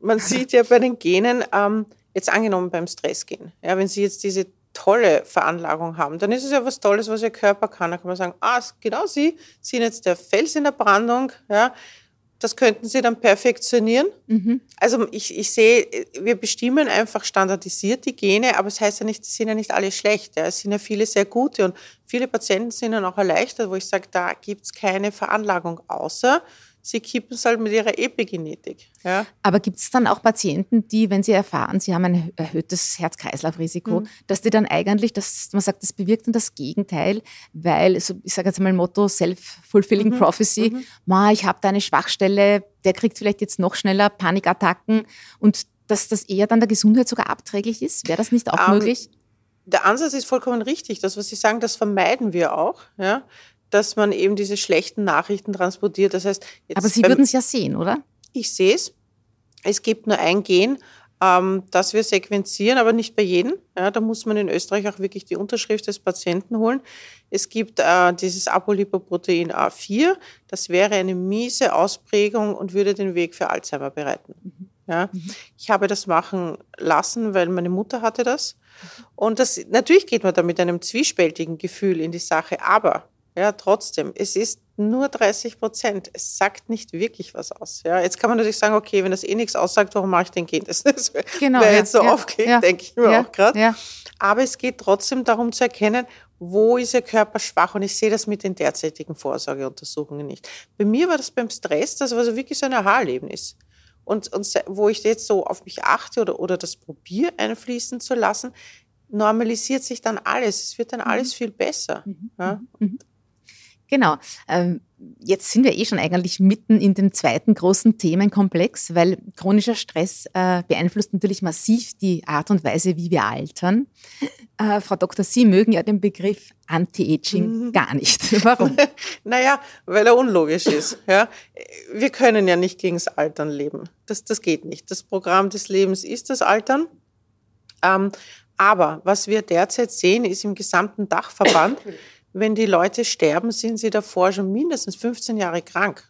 Speaker 1: man sieht ja bei den Genen, ähm, jetzt angenommen beim Stressgen, ja, wenn Sie jetzt diese tolle Veranlagung haben, dann ist es ja was Tolles, was Ihr Körper kann. Da kann man sagen, ah, genau Sie sind jetzt der Fels in der Brandung, ja, das könnten Sie dann perfektionieren. Mhm. Also ich, ich sehe, wir bestimmen einfach standardisiert die Gene, aber es das heißt ja nicht, es sind ja nicht alle schlecht. Ja. Es sind ja viele sehr gute und viele Patienten sind dann auch erleichtert, wo ich sage, da gibt es keine Veranlagung, außer sie kippen es halt mit ihrer Epigenetik. Ja.
Speaker 3: Aber gibt es dann auch Patienten, die, wenn sie erfahren, sie haben ein erhöhtes Herz-Kreislauf-Risiko, mhm. dass die dann eigentlich, dass man sagt, das bewirkt dann das Gegenteil, weil, so, ich sage jetzt mal Motto Self-Fulfilling mhm. Prophecy, mhm. Ma, ich habe da eine Schwachstelle, der kriegt vielleicht jetzt noch schneller Panikattacken und dass das eher dann der Gesundheit sogar abträglich ist? Wäre das nicht auch um, ähm, möglich?
Speaker 1: Der Ansatz ist vollkommen richtig. Das, was Sie sagen, das vermeiden wir auch. Ja? Dass man eben diese schlechten Nachrichten transportiert. Das heißt,
Speaker 3: Aber Sie würden es ja sehen, oder?
Speaker 1: Ich sehe es. Es gibt nur ein Gen, ähm, das wir sequenzieren, aber nicht bei jedem. Ja, da muss man in Österreich auch wirklich die Unterschrift des Patienten holen. Es gibt äh, dieses Apolipoprotein A4. Das wäre eine miese Ausprägung und würde den Weg für Alzheimer bereiten. Mhm. Ja, mhm. Ich habe das machen lassen, weil meine Mutter hatte das. Und das, natürlich geht man da mit einem zwiespältigen Gefühl in die Sache, aber ja, trotzdem, es ist nur 30 Prozent. Es sagt nicht wirklich was aus. Ja, jetzt kann man natürlich sagen, okay, wenn das eh nichts aussagt, warum mache ich den Kind? Das genau, wäre jetzt so ja, aufgelegt, ja, denke ich mir ja, auch gerade. Ja. Aber es geht trotzdem darum zu erkennen, wo ist Ihr Körper schwach? Und ich sehe das mit den derzeitigen Vorsorgeuntersuchungen nicht. Bei mir war das beim Stress, das war so wirklich so ein Aha-Erlebnis. Und, und wo ich jetzt so auf mich achte oder, oder das probiere einfließen zu lassen, normalisiert sich dann alles. Es wird dann mhm. alles viel besser. Mhm. Ja?
Speaker 3: Genau. Ähm, jetzt sind wir eh schon eigentlich mitten in dem zweiten großen Themenkomplex, weil chronischer Stress äh, beeinflusst natürlich massiv die Art und Weise, wie wir altern. Äh, Frau Dr. Sie mögen ja den Begriff Anti-Aging mhm. gar nicht. Warum?
Speaker 1: naja, weil er unlogisch ist. Ja? Wir können ja nicht gegen das Altern leben. Das, das geht nicht. Das Programm des Lebens ist das Altern. Ähm, aber was wir derzeit sehen, ist im gesamten Dachverband, wenn die Leute sterben, sind sie davor schon mindestens 15 Jahre krank.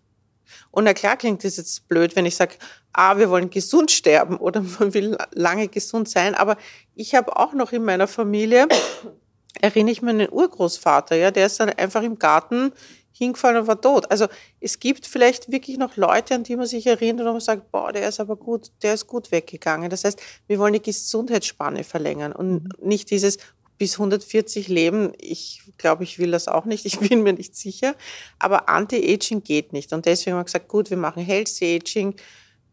Speaker 1: Und na klar klingt das jetzt blöd, wenn ich sage, ah, wir wollen gesund sterben oder man will lange gesund sein. Aber ich habe auch noch in meiner Familie, erinnere ich mich an den Urgroßvater, ja, der ist dann einfach im Garten hingefallen und war tot. Also es gibt vielleicht wirklich noch Leute, an die man sich erinnert und man sagt, boah, der ist aber gut, der ist gut weggegangen. Das heißt, wir wollen die Gesundheitsspanne verlängern und mhm. nicht dieses bis 140 leben. Ich glaube, ich will das auch nicht. Ich bin mir nicht sicher. Aber Anti-Aging geht nicht. Und deswegen haben wir gesagt, gut, wir machen Healthy Aging.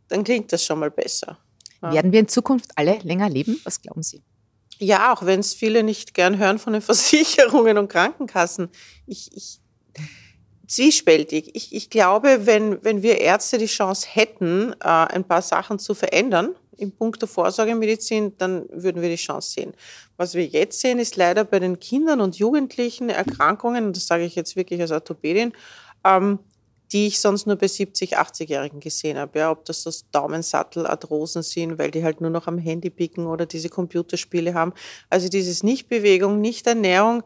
Speaker 1: Dann klingt das schon mal besser.
Speaker 3: Ja. Werden wir in Zukunft alle länger leben? Was glauben Sie?
Speaker 1: Ja, auch wenn es viele nicht gern hören von den Versicherungen und Krankenkassen. Ich, ich zwiespältig. Ich, ich glaube, wenn, wenn wir Ärzte die Chance hätten, äh, ein paar Sachen zu verändern im Punkt der Vorsorgemedizin, dann würden wir die Chance sehen. Was wir jetzt sehen, ist leider bei den Kindern und Jugendlichen Erkrankungen, das sage ich jetzt wirklich als Orthopädin, ähm, die ich sonst nur bei 70, 80-Jährigen gesehen habe. Ja, ob das das Daumensattel, Arthrosen sind, weil die halt nur noch am Handy picken oder diese Computerspiele haben. Also dieses Nichtbewegung, Nichternährung,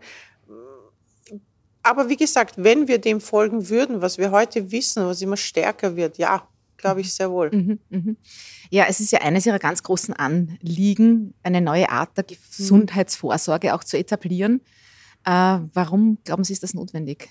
Speaker 1: aber wie gesagt, wenn wir dem folgen würden, was wir heute wissen, was immer stärker wird, ja, glaube ich sehr wohl. Mhm,
Speaker 3: mh. Ja, es ist ja eines Ihrer ganz großen Anliegen, eine neue Art der Gesundheitsvorsorge auch zu etablieren. Äh, warum glauben Sie, ist das notwendig?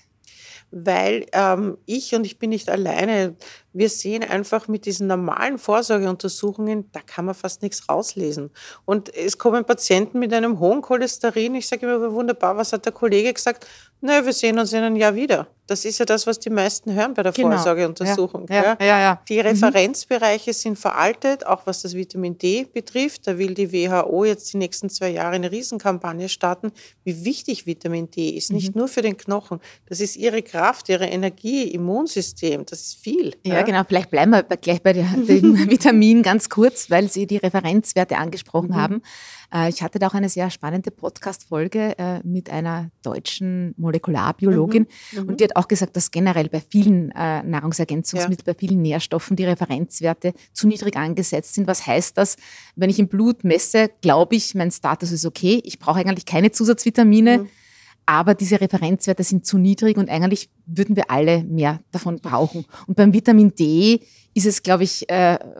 Speaker 1: Weil ähm, ich und ich bin nicht alleine, wir sehen einfach mit diesen normalen Vorsorgeuntersuchungen, da kann man fast nichts rauslesen. Und es kommen Patienten mit einem hohen Cholesterin. Ich sage immer, wunderbar, was hat der Kollege gesagt? Nö, wir sehen uns in einem Jahr wieder. Das ist ja das, was die meisten hören bei der genau. Vorsorgeuntersuchung. Ja, ja, ja, die mhm. Referenzbereiche sind veraltet, auch was das Vitamin D betrifft. Da will die WHO jetzt die nächsten zwei Jahre eine Riesenkampagne starten, wie wichtig Vitamin D ist. Mhm. Nicht nur für den Knochen. Das ist ihre Kraft, ihre Energie, Immunsystem. Das ist viel.
Speaker 3: Ja, genau. Vielleicht bleiben wir gleich bei dem Vitamin ganz kurz, weil Sie die Referenzwerte angesprochen mhm. haben. Äh, ich hatte da auch eine sehr spannende Podcast-Folge äh, mit einer deutschen Molekularbiologin mhm. Mhm. und die hat auch gesagt, dass generell bei vielen äh, Nahrungsergänzungsmitteln, ja. bei vielen Nährstoffen die Referenzwerte zu niedrig angesetzt sind. Was heißt das? Wenn ich im Blut messe, glaube ich, mein Status ist okay. Ich brauche eigentlich keine Zusatzvitamine. Aber diese Referenzwerte sind zu niedrig und eigentlich würden wir alle mehr davon brauchen. Und beim Vitamin D ist es, glaube ich,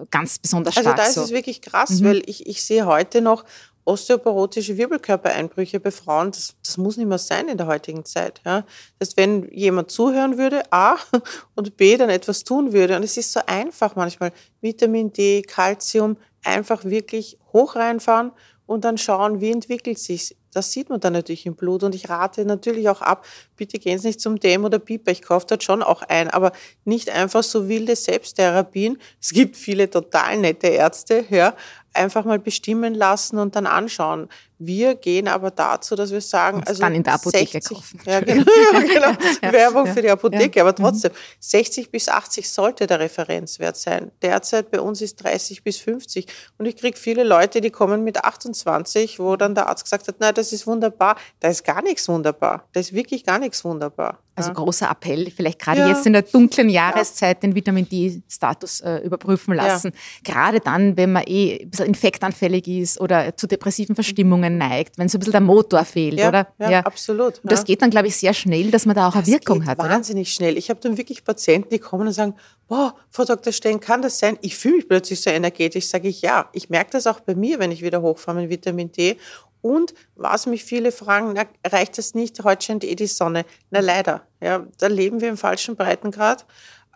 Speaker 3: ganz besonders also
Speaker 1: stark. Also da ist
Speaker 3: so.
Speaker 1: es wirklich krass, mhm. weil ich, ich sehe heute noch osteoporotische Wirbelkörpereinbrüche bei Frauen, das, das muss nicht mehr sein in der heutigen Zeit. Ja. Das heißt, wenn jemand zuhören würde, A, und B, dann etwas tun würde, und es ist so einfach manchmal, Vitamin D, Calcium, einfach wirklich hoch reinfahren und dann schauen, wie entwickelt sich das sieht man dann natürlich im Blut. Und ich rate natürlich auch ab, bitte gehen Sie nicht zum Dem oder Piper. Ich kaufe dort schon auch ein, aber nicht einfach so wilde Selbsttherapien. Es gibt viele total nette Ärzte, ja, einfach mal bestimmen lassen und dann anschauen. Wir gehen aber dazu, dass wir sagen,
Speaker 3: und also dann in der Apotheke 60, kaufen.
Speaker 1: Ja, genau, genau. ja, Werbung ja, für die Apotheke, ja, aber mhm. trotzdem 60 bis 80 sollte der Referenzwert sein. Derzeit bei uns ist 30 bis 50 und ich kriege viele Leute, die kommen mit 28, wo dann der Arzt gesagt hat, nein, das ist wunderbar. Da ist gar nichts wunderbar. Da ist wirklich gar nichts wunderbar.
Speaker 3: Also großer Appell, vielleicht gerade jetzt in der dunklen Jahreszeit ja. den Vitamin D-Status äh, überprüfen lassen. Gerade dann, wenn man eh ein bisschen infektanfällig ist oder zu depressiven Verstimmungen neigt, wenn so ein bisschen der Motor fehlt, oder?
Speaker 1: Ja, absolut.
Speaker 3: Und das geht dann, glaube ich, sehr schnell, dass man da auch das eine Wirkung hat,
Speaker 1: wahnsinnig oder? schnell. Ich habe dann wirklich Patienten, die kommen und sagen, boah, Frau Dr. Stein, kann das sein? Ich fühle mich plötzlich so energetisch. Sage ich, ja. Ich merke das auch bei mir, wenn ich wieder hochfahre mit Vitamin D. Und was mich viele fragen, na, reicht das nicht? Heute scheint eh die Sonne. Na leider, ja, da leben wir im falschen Breitengrad.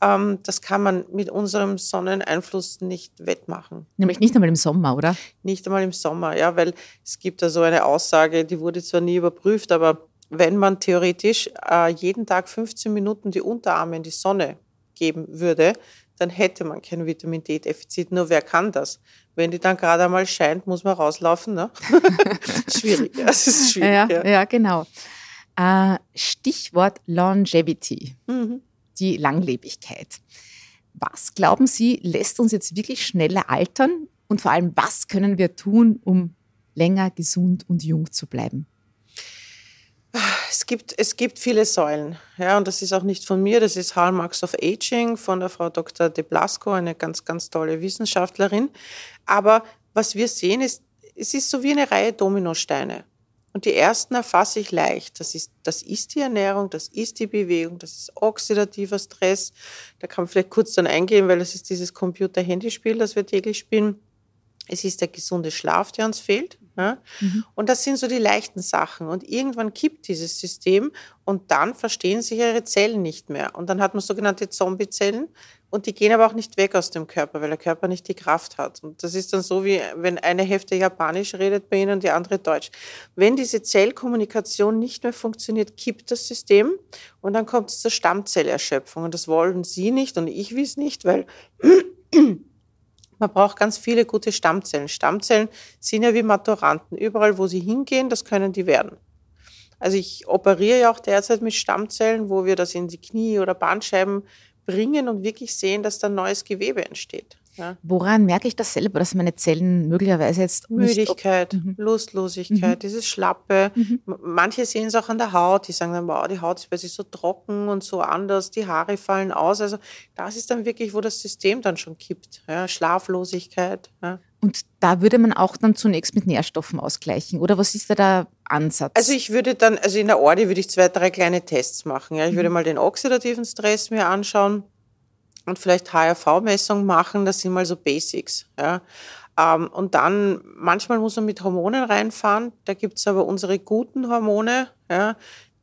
Speaker 1: Ähm, das kann man mit unserem Sonneneinfluss nicht wettmachen.
Speaker 3: Nämlich nicht einmal im Sommer, oder?
Speaker 1: Nicht einmal im Sommer, ja, weil es gibt da so eine Aussage, die wurde zwar nie überprüft, aber wenn man theoretisch äh, jeden Tag 15 Minuten die Unterarme in die Sonne geben würde, dann hätte man kein Vitamin D-Defizit. Nur wer kann das? Wenn die dann gerade einmal scheint, muss man rauslaufen. Ne? schwierig, ja, es ist schwierig.
Speaker 3: Ja, ja. ja genau. Äh, Stichwort Longevity, mhm. Die Langlebigkeit. Was glauben Sie, lässt uns jetzt wirklich schneller altern? Und vor allem, was können wir tun, um länger gesund und jung zu bleiben?
Speaker 1: Es gibt, es gibt viele Säulen, ja, und das ist auch nicht von mir, das ist Hallmarks of Aging von der Frau Dr. De Blasco, eine ganz, ganz tolle Wissenschaftlerin. Aber was wir sehen, ist, es ist so wie eine Reihe Dominosteine. Und die ersten erfasse ich leicht. Das ist, das ist die Ernährung, das ist die Bewegung, das ist oxidativer Stress. Da kann man vielleicht kurz dann eingehen, weil das ist dieses Computer-Handyspiel, das wir täglich spielen. Es ist der gesunde Schlaf, der uns fehlt. Ja? Mhm. Und das sind so die leichten Sachen. Und irgendwann kippt dieses System und dann verstehen sich ihre Zellen nicht mehr. Und dann hat man sogenannte Zombie-Zellen und die gehen aber auch nicht weg aus dem Körper, weil der Körper nicht die Kraft hat. Und das ist dann so, wie wenn eine Hälfte Japanisch redet bei Ihnen und die andere Deutsch. Wenn diese Zellkommunikation nicht mehr funktioniert, kippt das System und dann kommt es zur Stammzellerschöpfung. Und das wollen Sie nicht und ich will es nicht, weil man braucht ganz viele gute Stammzellen. Stammzellen sind ja wie Maturanten. Überall, wo sie hingehen, das können die werden. Also ich operiere ja auch derzeit mit Stammzellen, wo wir das in die Knie oder Bandscheiben bringen und wirklich sehen, dass da neues Gewebe entsteht.
Speaker 3: Ja. Woran merke ich das selber, dass meine Zellen möglicherweise jetzt
Speaker 1: Müdigkeit, mhm. Lustlosigkeit, mhm. dieses Schlappe. Mhm. Manche sehen es auch an der Haut, die sagen dann, wow, die Haut ist plötzlich so trocken und so anders, die Haare fallen aus. Also das ist dann wirklich, wo das System dann schon kippt. Ja, Schlaflosigkeit. Ja.
Speaker 3: Und da würde man auch dann zunächst mit Nährstoffen ausgleichen. Oder was ist da der Ansatz?
Speaker 1: Also ich würde dann, also in der Ordi würde ich zwei, drei kleine Tests machen. Ja. Ich würde mhm. mal den oxidativen Stress mir anschauen und vielleicht HRV-Messung machen, das sind mal so Basics. Ja. Ähm, und dann, manchmal muss man mit Hormonen reinfahren, da gibt es aber unsere guten Hormone, ja,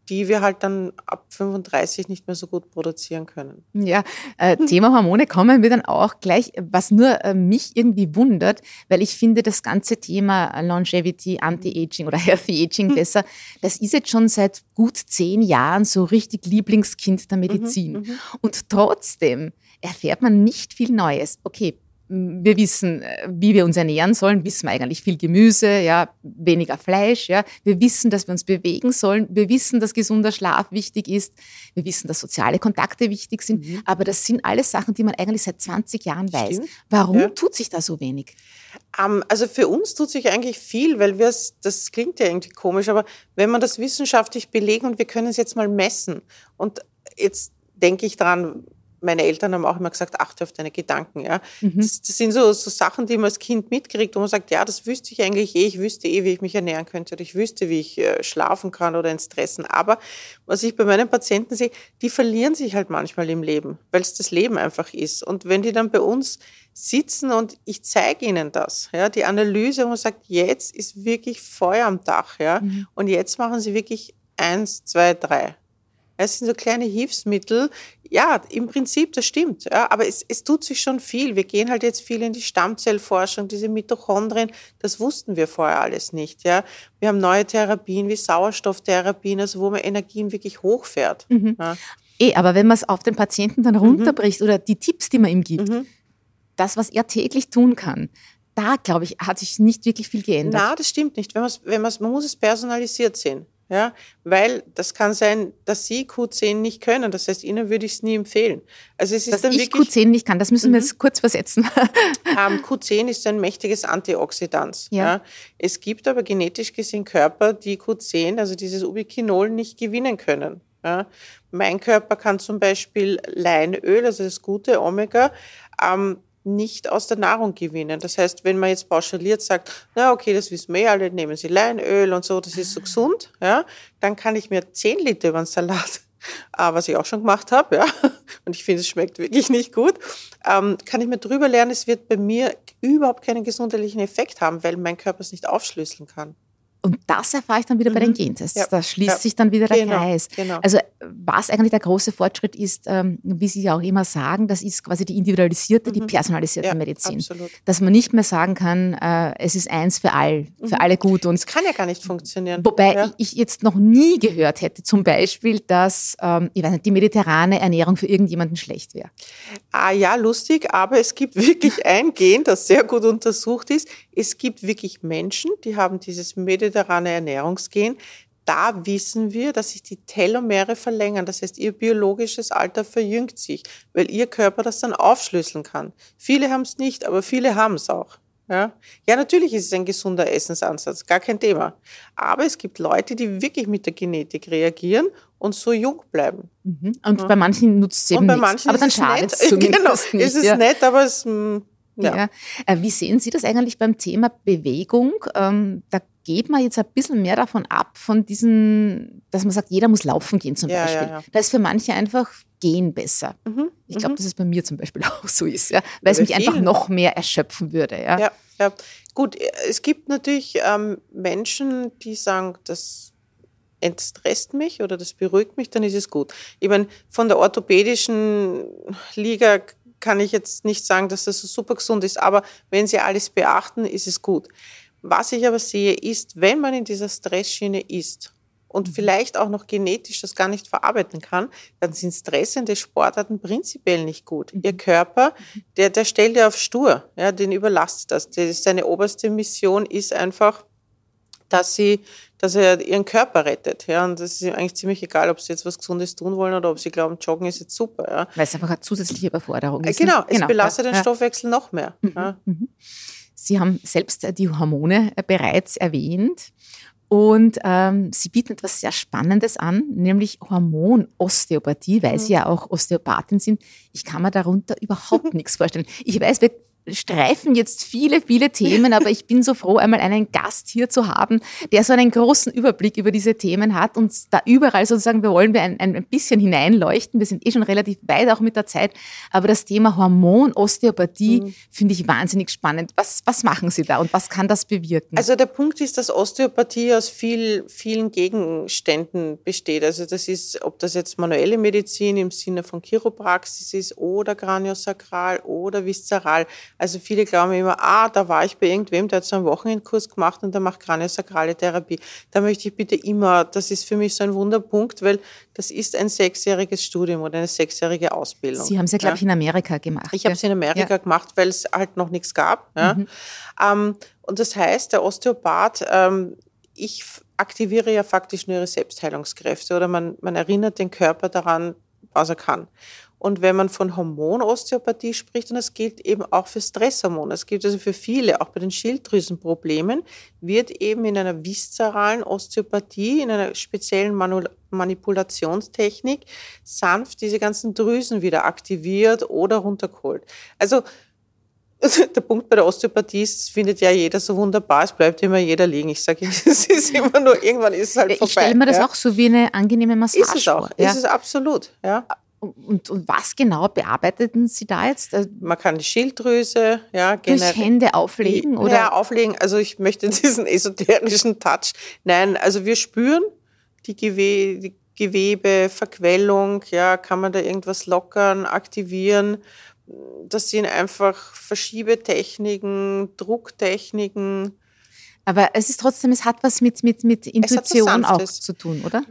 Speaker 1: die wir halt dann ab 35 nicht mehr so gut produzieren können.
Speaker 3: Ja, äh, Thema Hormone kommen wir dann auch gleich, was nur äh, mich irgendwie wundert, weil ich finde das ganze Thema Longevity, Anti-Aging oder Healthy Aging hm. besser, das ist jetzt schon seit gut zehn Jahren so richtig Lieblingskind der Medizin. Mhm, mhm. Und trotzdem erfährt man nicht viel Neues. Okay, wir wissen, äh, wie wir uns ernähren sollen, wissen wir eigentlich viel Gemüse, ja, weniger Fleisch, ja. Wir wissen, dass wir uns bewegen sollen. Wir wissen, dass gesunder Schlaf wichtig ist. Wir wissen, dass soziale Kontakte wichtig sind. Mhm. Aber das sind alles Sachen, die man eigentlich seit 20 Jahren weiß. Stimmt. Warum ja. tut sich da so wenig?
Speaker 1: Um, ähm, also für uns tut sich eigentlich viel, weil wir es, das klingt ja irgendwie komisch, aber wenn man das wissenschaftlich belegen und wir können es jetzt mal messen und jetzt denke ich dran, meine Eltern haben auch immer gesagt, achte auf deine Gedanken. Ja. Mhm. Das, das, sind so, so Sachen, die man als Kind mitkriegt, wo man sagt, ja, das wüsste ich eigentlich eh, ich wüsste eh, wie ich mich ernähren könnte oder ich wüsste, wie ich äh, schlafen kann oder entstressen. Aber was ich bei meinen Patienten sehe, die verlieren sich halt manchmal im Leben, weil es das Leben einfach ist. Und wenn die dann bei uns sitzen und ich zeige ihnen das, ja, die Analyse, wo man sagt, jetzt ist wirklich Feuer am Dach, ja, mhm. und jetzt machen sie wirklich eins, zwei, drei. Es sind so kleine Hilfsmittel. Ja, im Prinzip, das stimmt. Ja, aber es, es tut sich schon viel. Wir gehen halt jetzt viel in die Stammzellforschung, diese Mitochondrien. Das wussten wir vorher alles nicht. Ja, wir haben neue Therapien wie Sauerstofftherapien, also wo man Energien wirklich hochfährt.
Speaker 3: Mhm. Ja. Eh, aber wenn man es auf den Patienten dann runterbricht mhm. oder die Tipps, die man ihm gibt, mhm. das, was er täglich tun kann, da, glaube ich, hat sich nicht wirklich viel geändert.
Speaker 1: Na, das stimmt nicht. Wenn wenn man muss es personalisiert sehen. Ja, weil das kann sein, dass Sie Q10 nicht können. Das heißt, Ihnen würde ich es nie empfehlen.
Speaker 3: Also es ist dass dann ich wirklich, Q10 nicht kann, das müssen wir mhm. jetzt kurz versetzen.
Speaker 1: Ähm, Q10 ist ein mächtiges Antioxidant. Ja. ja. Es gibt aber genetisch gesehen Körper, die Q10, also dieses Ubiquinol, nicht gewinnen können. Ja. Mein Körper kann zum Beispiel Leinöl, also das gute Omega, ähm, nicht aus der Nahrung gewinnen. Das heißt, wenn man jetzt pauschaliert sagt, na okay, das wissen wir eh alle, nehmen Sie Leinöl und so, das ist so gesund, ja, dann kann ich mir 10 Liter über den Salat, äh, was ich auch schon gemacht habe, ja, und ich finde, es schmeckt wirklich nicht gut, ähm, kann ich mir drüber lernen, es wird bei mir überhaupt keinen gesundheitlichen Effekt haben, weil mein Körper es nicht aufschlüsseln kann.
Speaker 3: Und das erfahre ich dann wieder mhm. bei den mhm. Gentests. Ja. Da schließt ja. sich dann wieder der genau. Kreis. Genau. Also was eigentlich der große Fortschritt ist, ähm, wie Sie ja auch immer sagen, das ist quasi die individualisierte, mhm. die personalisierte ja, Medizin. Absolut. Dass man nicht mehr sagen kann, äh, es ist eins für all, für mhm. alle gut. Und
Speaker 1: das kann ja gar nicht funktionieren.
Speaker 3: Wobei ich jetzt noch nie gehört hätte, zum Beispiel, dass ähm, ich weiß nicht, die mediterrane Ernährung für irgendjemanden schlecht wäre.
Speaker 1: Ah ja, lustig, aber es gibt wirklich ein Gen, das sehr gut untersucht ist. Es gibt wirklich Menschen, die haben dieses mediterrane Ernährungsgehen, da wissen wir, dass sich die Telomere verlängern. Das heißt, ihr biologisches Alter verjüngt sich, weil ihr Körper das dann aufschlüsseln kann. Viele haben es nicht, aber viele haben es auch. Ja? ja, natürlich ist es ein gesunder Essensansatz, gar kein Thema. Aber es gibt Leute, die wirklich mit der Genetik reagieren und so jung bleiben.
Speaker 3: Mhm. Und ja. bei manchen nutzt es eben und bei manchen
Speaker 1: aber dann schadet es zumindest genau, nicht. Es ist ja. nett, aber es hm,
Speaker 3: ja. ja. Äh, wie sehen Sie das eigentlich beim Thema Bewegung? Ähm, da geht man jetzt ein bisschen mehr davon ab, von diesen, dass man sagt, jeder muss laufen gehen zum
Speaker 1: Ja,
Speaker 3: Beispiel.
Speaker 1: ja.
Speaker 3: Da ist für manche einfach Gehen besser.
Speaker 1: Mhm.
Speaker 3: Ich glaube,
Speaker 1: mhm.
Speaker 3: dass es bei mir zum Beispiel auch so ist, ja, weil es mich einfach noch mehr erschöpfen würde. Ja.
Speaker 1: Ja, ja. Gut, es gibt natürlich ähm, Menschen, die sagen, das entstresst mich oder das beruhigt mich, dann ist es gut. Ich meine, von der orthopädischen Liga kann ich jetzt nicht sagen, dass das so super gesund ist, aber wenn Sie alles beachten, ist es gut. Was ich aber sehe, ist, wenn man in dieser Stressschiene ist und vielleicht auch noch genetisch das gar nicht verarbeiten kann, dann sind stressende Sportarten prinzipiell nicht gut. Ihr Körper, der, der stellt ja auf stur, ja, den überlastet das. das ist seine oberste Mission ist einfach, dass sie, dass er ihren Körper rettet. Ja, und das ist ihm eigentlich ziemlich egal, ob sie jetzt was Gesundes tun wollen oder ob sie glauben, Joggen ist jetzt super. Ja.
Speaker 3: Weil es einfach eine zusätzliche Überforderung ist.
Speaker 1: Genau,
Speaker 3: ne?
Speaker 1: es belastet
Speaker 3: ja,
Speaker 1: den. Stoffwechsel noch mehr. Ja.
Speaker 3: Mhm. Sie haben selbst äh, die Hormone äh, bereits erwähnt. Und ähm, Sie bieten etwas sehr Spannendes an, nämlich Hormonosteopathie, weil Sie ja auch Osteopathin sind. Ich kann mir darunter überhaupt nichts vorstellen. Ich weiß, wir streifen jetzt viele, viele Themen, aber ich bin so froh, einmal einen Gast hier zu haben, der so einen großen Überblick über diese Themen hat und da überall sozusagen, wir wollen wir ein, ein bisschen hineinleuchten. Wir sind eh schon relativ weit auch mit der Zeit, aber das Thema Hormonosteopathie
Speaker 1: Mhm.
Speaker 3: finde ich wahnsinnig spannend. Was, was machen Sie da und was kann das bewirken?
Speaker 1: Also der Punkt ist, dass Osteopathie aus viel, vielen Gegenständen besteht. Also das ist, ob das jetzt manuelle Medizin im Sinne von Chiropraxis ist oder Kraniosakral oder Viszeral. Also viele glauben immer, ah, da war ich bei irgendwem, der hat so einen Wochenendkurs gemacht und der macht Kraniosakrale Therapie. Da möchte ich bitte immer, das ist für mich so ein Wunderpunkt, weil das ist ein sechsjähriges Studium oder eine sechsjährige Ausbildung.
Speaker 3: Sie haben es ja, glaube ich, in Amerika gemacht.
Speaker 1: Ich habe es in Amerika
Speaker 3: Ja.
Speaker 1: gemacht, weil es halt noch nichts gab. Ja. Ähm, und das heißt, der Osteopath, ähm, ich aktiviere ja faktisch nur ihre Selbstheilungskräfte oder man, man erinnert den Körper daran, was er kann. Und wenn man von Hormonosteopathie spricht, und das gilt eben auch für Stresshormone, es gilt also für viele, auch bei den Schilddrüsenproblemen, wird eben in einer viszeralen Osteopathie, in einer speziellen Manu Manipulationstechnik sanft diese ganzen Drüsen wieder aktiviert oder runtergeholt. Also der Punkt bei der Osteopathie ist, findet ja jeder so wunderbar, es bleibt immer jeder liegen. Ich sage, es ist immer nur, irgendwann ist es halt
Speaker 3: ich
Speaker 1: vorbei.
Speaker 3: stelle mir das
Speaker 1: ja.
Speaker 3: auch so wie eine angenehme Massage
Speaker 1: Ist es auch,
Speaker 3: vor. Ja.
Speaker 1: ist es absolut. Ja.
Speaker 3: Und, und was genau bearbeiteten Sie da jetzt? Äh,
Speaker 1: Man kann die Schilddrüse, ja,
Speaker 3: Durch
Speaker 1: generell.
Speaker 3: Hände auflegen? Oder?
Speaker 1: Ja, auflegen. Also ich möchte diesen esoterischen Touch. Nein, also wir spüren die, Gewe die Gewebe, Verquellung, ja, kann man da irgendwas lockern, aktivieren. Das sind einfach Verschiebetechniken, Drucktechniken.
Speaker 3: Aber es ist trotzdem, es hat was mit, mit, mit Intuition auch zu tun, oder?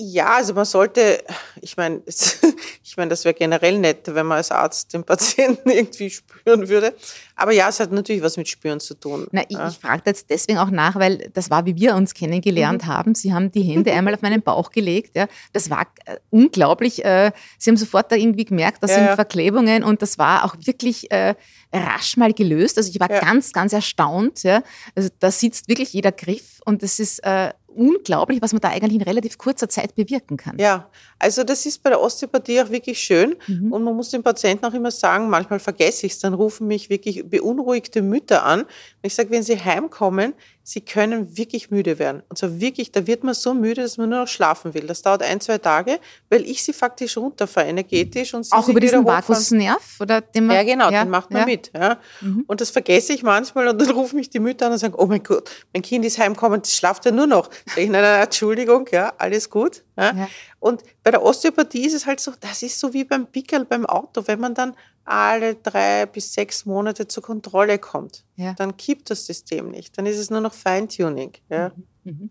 Speaker 1: Ja, also man sollte, ich meine, ich meine, das wäre generell nett, wenn man als Arzt den Patienten irgendwie spüren würde. Aber ja, es hat natürlich was mit Spüren zu tun.
Speaker 3: Na, ich, ich frage jetzt deswegen auch nach, weil das war, wie wir uns kennengelernt
Speaker 1: Mhm.
Speaker 3: haben. Sie haben die Hände einmal auf meinen Bauch gelegt. Ja. Das war äh, unglaublich. Äh, Sie haben sofort da irgendwie gemerkt, das
Speaker 1: Ja,
Speaker 3: sind
Speaker 1: ja.
Speaker 3: Verklebungen und das war auch wirklich äh, rasch mal gelöst. Also ich war
Speaker 1: Ja.
Speaker 3: ganz, ganz erstaunt. Ja. Also da sitzt wirklich jeder Griff und es ist äh, unglaublich, was man da eigentlich in relativ kurzer Zeit bewirken kann.
Speaker 1: Ja, also das ist bei der Osteopathie auch wirklich schön.
Speaker 3: Mhm.
Speaker 1: Und man muss dem Patienten auch immer sagen, manchmal vergesse ich es, dann rufen mich wirklich beunruhigte Mütter an. Und ich sage, wenn sie heimkommen, sie können wirklich müde werden. Und zwar wirklich, da wird man so müde, dass man nur noch schlafen will. Das dauert ein, zwei Tage, weil ich sie faktisch runterfahre, energetisch. Und sie
Speaker 3: Auch über diesen. Vagusnerv? Oder den man,
Speaker 1: Ja, genau, den macht man
Speaker 3: ja.
Speaker 1: mit. Ja.
Speaker 3: Mhm.
Speaker 1: Und das vergesse ich manchmal und dann rufen mich die Mütter an und sagen, oh mein Gott, mein Kind ist heimgekommen, das schlaft ja nur noch. Sag ich, nein, nein, Entschuldigung, ja, alles gut. Ja.
Speaker 3: Ja.
Speaker 1: Und bei der Osteopathie ist es halt so, das ist so wie beim Pickel beim Auto, wenn man dann alle drei bis sechs Monate zur Kontrolle kommt,
Speaker 3: Ja.
Speaker 1: dann kippt das System nicht. Dann ist es nur noch Feintuning. Ja.
Speaker 3: Mhm.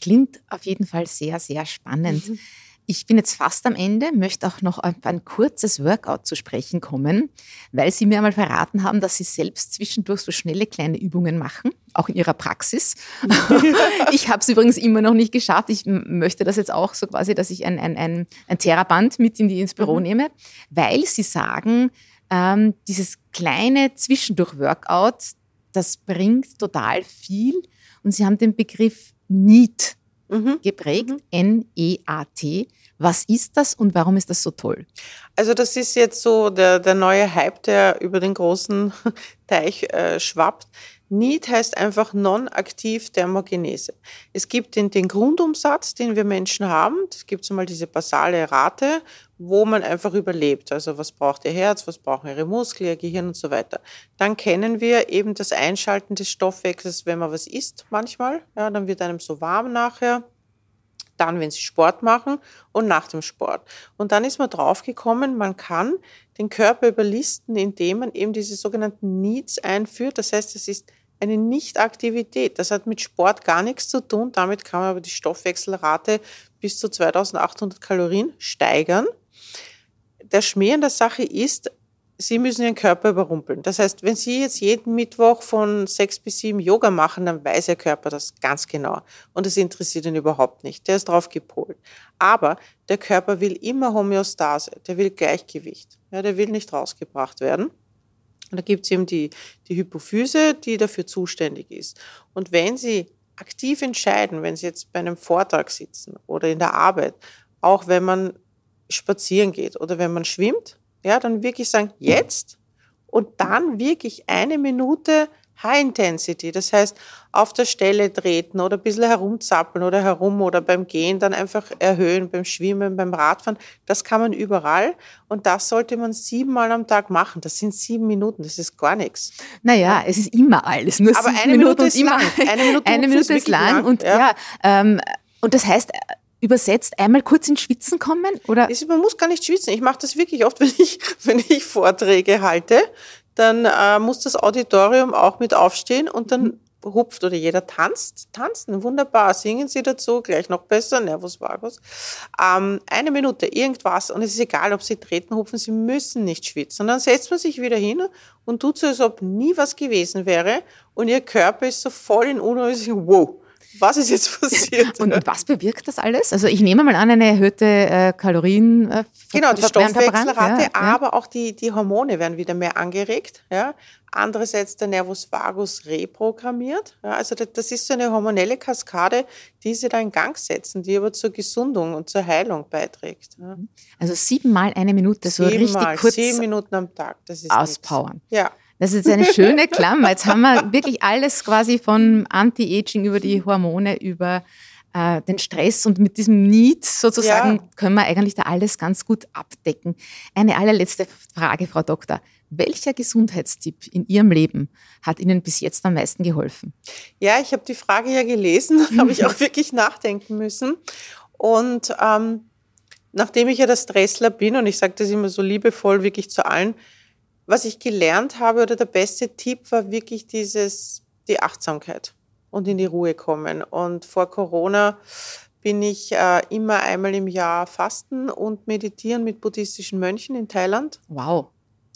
Speaker 3: Klingt auf jeden Fall sehr, sehr spannend.
Speaker 1: Mhm.
Speaker 3: Ich bin jetzt fast am Ende, möchte auch noch auf ein kurzes Workout zu sprechen kommen, weil Sie mir einmal verraten haben, dass Sie selbst zwischendurch so schnelle kleine Übungen machen, auch in Ihrer Praxis. ich habe es übrigens immer noch nicht geschafft. Ich möchte das jetzt auch so quasi, dass ich ein, ein, ein, ein Theraband mit in die, ins Büro
Speaker 1: Mhm.
Speaker 3: nehme, weil Sie sagen, ähm, dieses kleine Zwischendurch-Workout, das bringt total viel. Und Sie haben den Begriff NEAT
Speaker 1: Mhm.
Speaker 3: geprägt, N-E-A-T. Was ist das und warum ist das so toll?
Speaker 1: Also das ist jetzt so der, der neue Hype, der über den großen Teich äh, schwappt. NEAT heißt einfach non-aktiv Thermogenese. Es gibt den, den Grundumsatz, den wir Menschen haben. Es gibt einmal diese basale Rate, wo man einfach überlebt. Also was braucht ihr Herz, was brauchen ihre Muskeln, ihr Gehirn und so weiter. Dann kennen wir eben das Einschalten des Stoffwechsels, wenn man was isst manchmal. Ja, dann wird einem so warm nachher dann, wenn sie Sport machen und nach dem Sport. Und dann ist man draufgekommen, man kann den Körper überlisten, indem man eben diese sogenannten Needs einführt. Das heißt, es ist eine Nichtaktivität. Das hat mit Sport gar nichts zu tun. Damit kann man aber die Stoffwechselrate bis zu 2800 Kalorien steigern. Der Schmäh an der Sache ist, Sie müssen Ihren Körper überrumpeln. Das heißt, wenn Sie jetzt jeden Mittwoch von sechs bis sieben Yoga machen, dann weiß Ihr Körper das ganz genau. Und es interessiert ihn überhaupt nicht. Der ist drauf gepolt. Aber der Körper will immer Homöostase. Der will Gleichgewicht. Ja, der will nicht rausgebracht werden. Und da gibt es eben die, die Hypophyse, die dafür zuständig ist. Und wenn Sie aktiv entscheiden, wenn Sie jetzt bei einem Vortrag sitzen oder in der Arbeit, auch wenn man spazieren geht oder wenn man schwimmt, ja, dann wirklich sagen, jetzt und dann wirklich eine Minute High Intensity. Das heißt, auf der Stelle treten oder ein bisschen herumzappeln oder herum oder beim Gehen dann einfach erhöhen, beim Schwimmen, beim Radfahren. Das kann man überall und das sollte man siebenmal am Tag machen. Das sind sieben Minuten, das ist gar nichts.
Speaker 3: Naja, es ist immer alles. Nur
Speaker 1: Aber eine Minute, ist
Speaker 3: immer,
Speaker 1: lang.
Speaker 3: Eine Minute, eine Minute ist lang, lang und ja, ja ähm, und das heißt, übersetzt einmal kurz ins Schwitzen kommen? Oder?
Speaker 1: Man muss gar nicht schwitzen. Ich mache das wirklich oft, wenn ich, wenn ich Vorträge halte. Dann äh, muss das Auditorium auch mit aufstehen und dann mhm. hupft oder jeder tanzt. Tanzen, wunderbar. Singen Sie dazu, gleich noch besser, Nervus Vagus. Ähm, eine Minute, irgendwas. Und es ist egal, ob Sie treten, hupfen, Sie müssen nicht schwitzen. Und dann setzt man sich wieder hin und tut so, als ob nie was gewesen wäre. Und Ihr Körper ist so voll in Unruhe. Wow, was ist jetzt passiert?
Speaker 3: und, und, was bewirkt das alles? Also ich nehme mal an, eine erhöhte äh, Kalorien. Äh,
Speaker 1: genau, die Stoffwechselrate, ja, aber ja. auch die, die Hormone werden wieder mehr angeregt. Ja. Andererseits der Nervus vagus reprogrammiert. Ja, also das ist so eine hormonelle Kaskade, die sie da in Gang setzen, die aber zur Gesundung und zur Heilung beiträgt. Ja.
Speaker 3: Also siebenmal eine Minute, so siebenmal, richtig kurz
Speaker 1: sieben Minuten am Tag.
Speaker 3: Das ist auspowern.
Speaker 1: Nichts. Ja.
Speaker 3: Das ist eine schöne Klammer. Jetzt haben wir wirklich alles quasi von Anti-Aging über die Hormone, über äh, den Stress und mit diesem Need sozusagen ja. können wir eigentlich da alles ganz gut abdecken. Eine allerletzte Frage, Frau Doktor. Welcher Gesundheitstipp in Ihrem Leben hat Ihnen bis jetzt am meisten geholfen?
Speaker 1: Ja, ich habe die Frage ja gelesen, habe ich auch wirklich nachdenken müssen. Und ähm, nachdem ich ja der Stressler bin, und ich sage das immer so liebevoll wirklich zu allen, was ich gelernt habe oder der beste Tipp war wirklich dieses, die Achtsamkeit und in die Ruhe kommen. Und vor Corona bin ich äh, immer einmal im Jahr fasten und meditieren mit buddhistischen Mönchen in Thailand.
Speaker 3: Wow.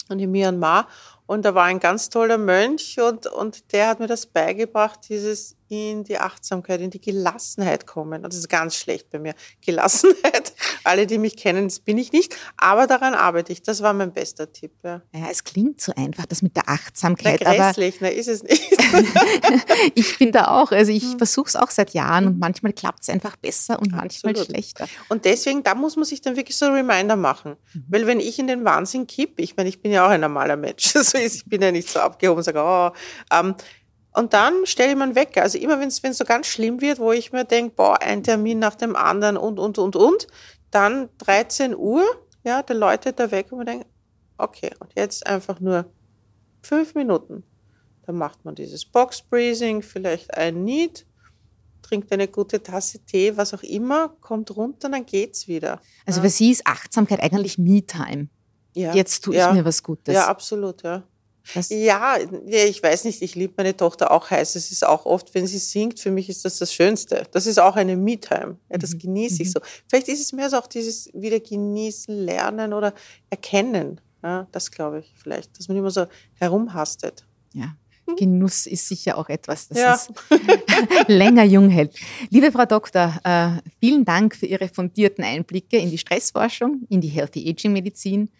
Speaker 1: Und in Myanmar. Und da war ein ganz toller Mönch und, und der hat mir das beigebracht, dieses in die Achtsamkeit, in die Gelassenheit kommen. Und das ist ganz schlecht bei mir. Gelassenheit. Alle, die mich kennen, das bin ich nicht. Aber daran arbeite ich. Das war mein bester Tipp. Ja,
Speaker 3: ja es klingt so einfach, das mit der Achtsamkeit.
Speaker 1: Na, grässlich, aber na, ist es nicht.
Speaker 3: ich bin da auch. Also ich hm. versuche es auch seit Jahren und manchmal klappt es einfach besser und manchmal Absolut. schlechter.
Speaker 1: Und deswegen, da muss man sich dann wirklich so Reminder machen. Mhm. Weil wenn ich in den Wahnsinn kippe, ich meine, ich bin ja auch ein normaler Mensch. Also ich bin ja nicht so abgehoben und sage, oh, ähm, und dann stelle ich mir einen Wecker. Also immer wenn es so ganz schlimm wird, wo ich mir denke, boah, ein Termin nach dem anderen und, und, und, und, dann 13 Uhr, ja, der läutet der Wecker und man denkt, okay, und jetzt einfach nur fünf Minuten. Dann macht man dieses Box Breathing, vielleicht ein Need, trinkt eine gute Tasse Tee, was auch immer, kommt runter, dann geht's wieder.
Speaker 3: Also für Sie ist Achtsamkeit eigentlich Me-Time. Ja. Jetzt tue ich
Speaker 1: ja.
Speaker 3: mir was Gutes.
Speaker 1: Ja, absolut, ja. Das ja, ich weiß nicht, ich liebe meine Tochter auch heiß. Es ist auch oft, wenn sie singt, für mich ist das das Schönste. Das ist auch eine Me-Time. Ja, das mhm. genieße ich mhm. so. Vielleicht ist es mehr so auch dieses wieder genießen, lernen oder erkennen. Ja, das glaube ich vielleicht, dass man immer so herumhastet.
Speaker 3: Ja. Hm? Genuss ist sicher auch etwas, das ja. länger jung hält. Liebe Frau Doktor, äh, vielen Dank für Ihre fundierten Einblicke in die Stressforschung, in die Healthy Aging Medizin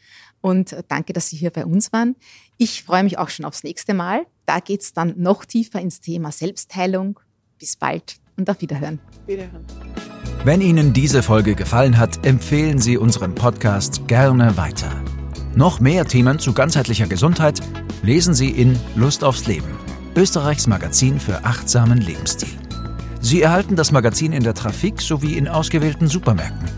Speaker 3: und danke, dass Sie hier bei uns waren. Ich freue mich auch schon aufs nächste Mal. Da geht es dann noch tiefer ins Thema Selbstheilung. Bis bald und auf Wiederhören. Wiederhören.
Speaker 2: Wenn Ihnen diese Folge gefallen hat, empfehlen Sie unseren Podcast gerne weiter. Noch mehr Themen zu ganzheitlicher Gesundheit lesen Sie in Lust aufs Leben. Österreichs Magazin für achtsamen Lebensstil. Sie erhalten das Magazin in der Trafik sowie in ausgewählten Supermärkten.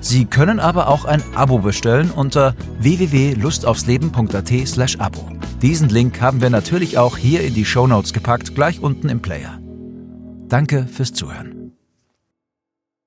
Speaker 2: Sie können aber auch ein Abo bestellen unter www.lustaufsleben.at/abo. Diesen Link haben wir natürlich auch hier in die Shownotes gepackt, gleich unten im Player. Danke fürs Zuhören.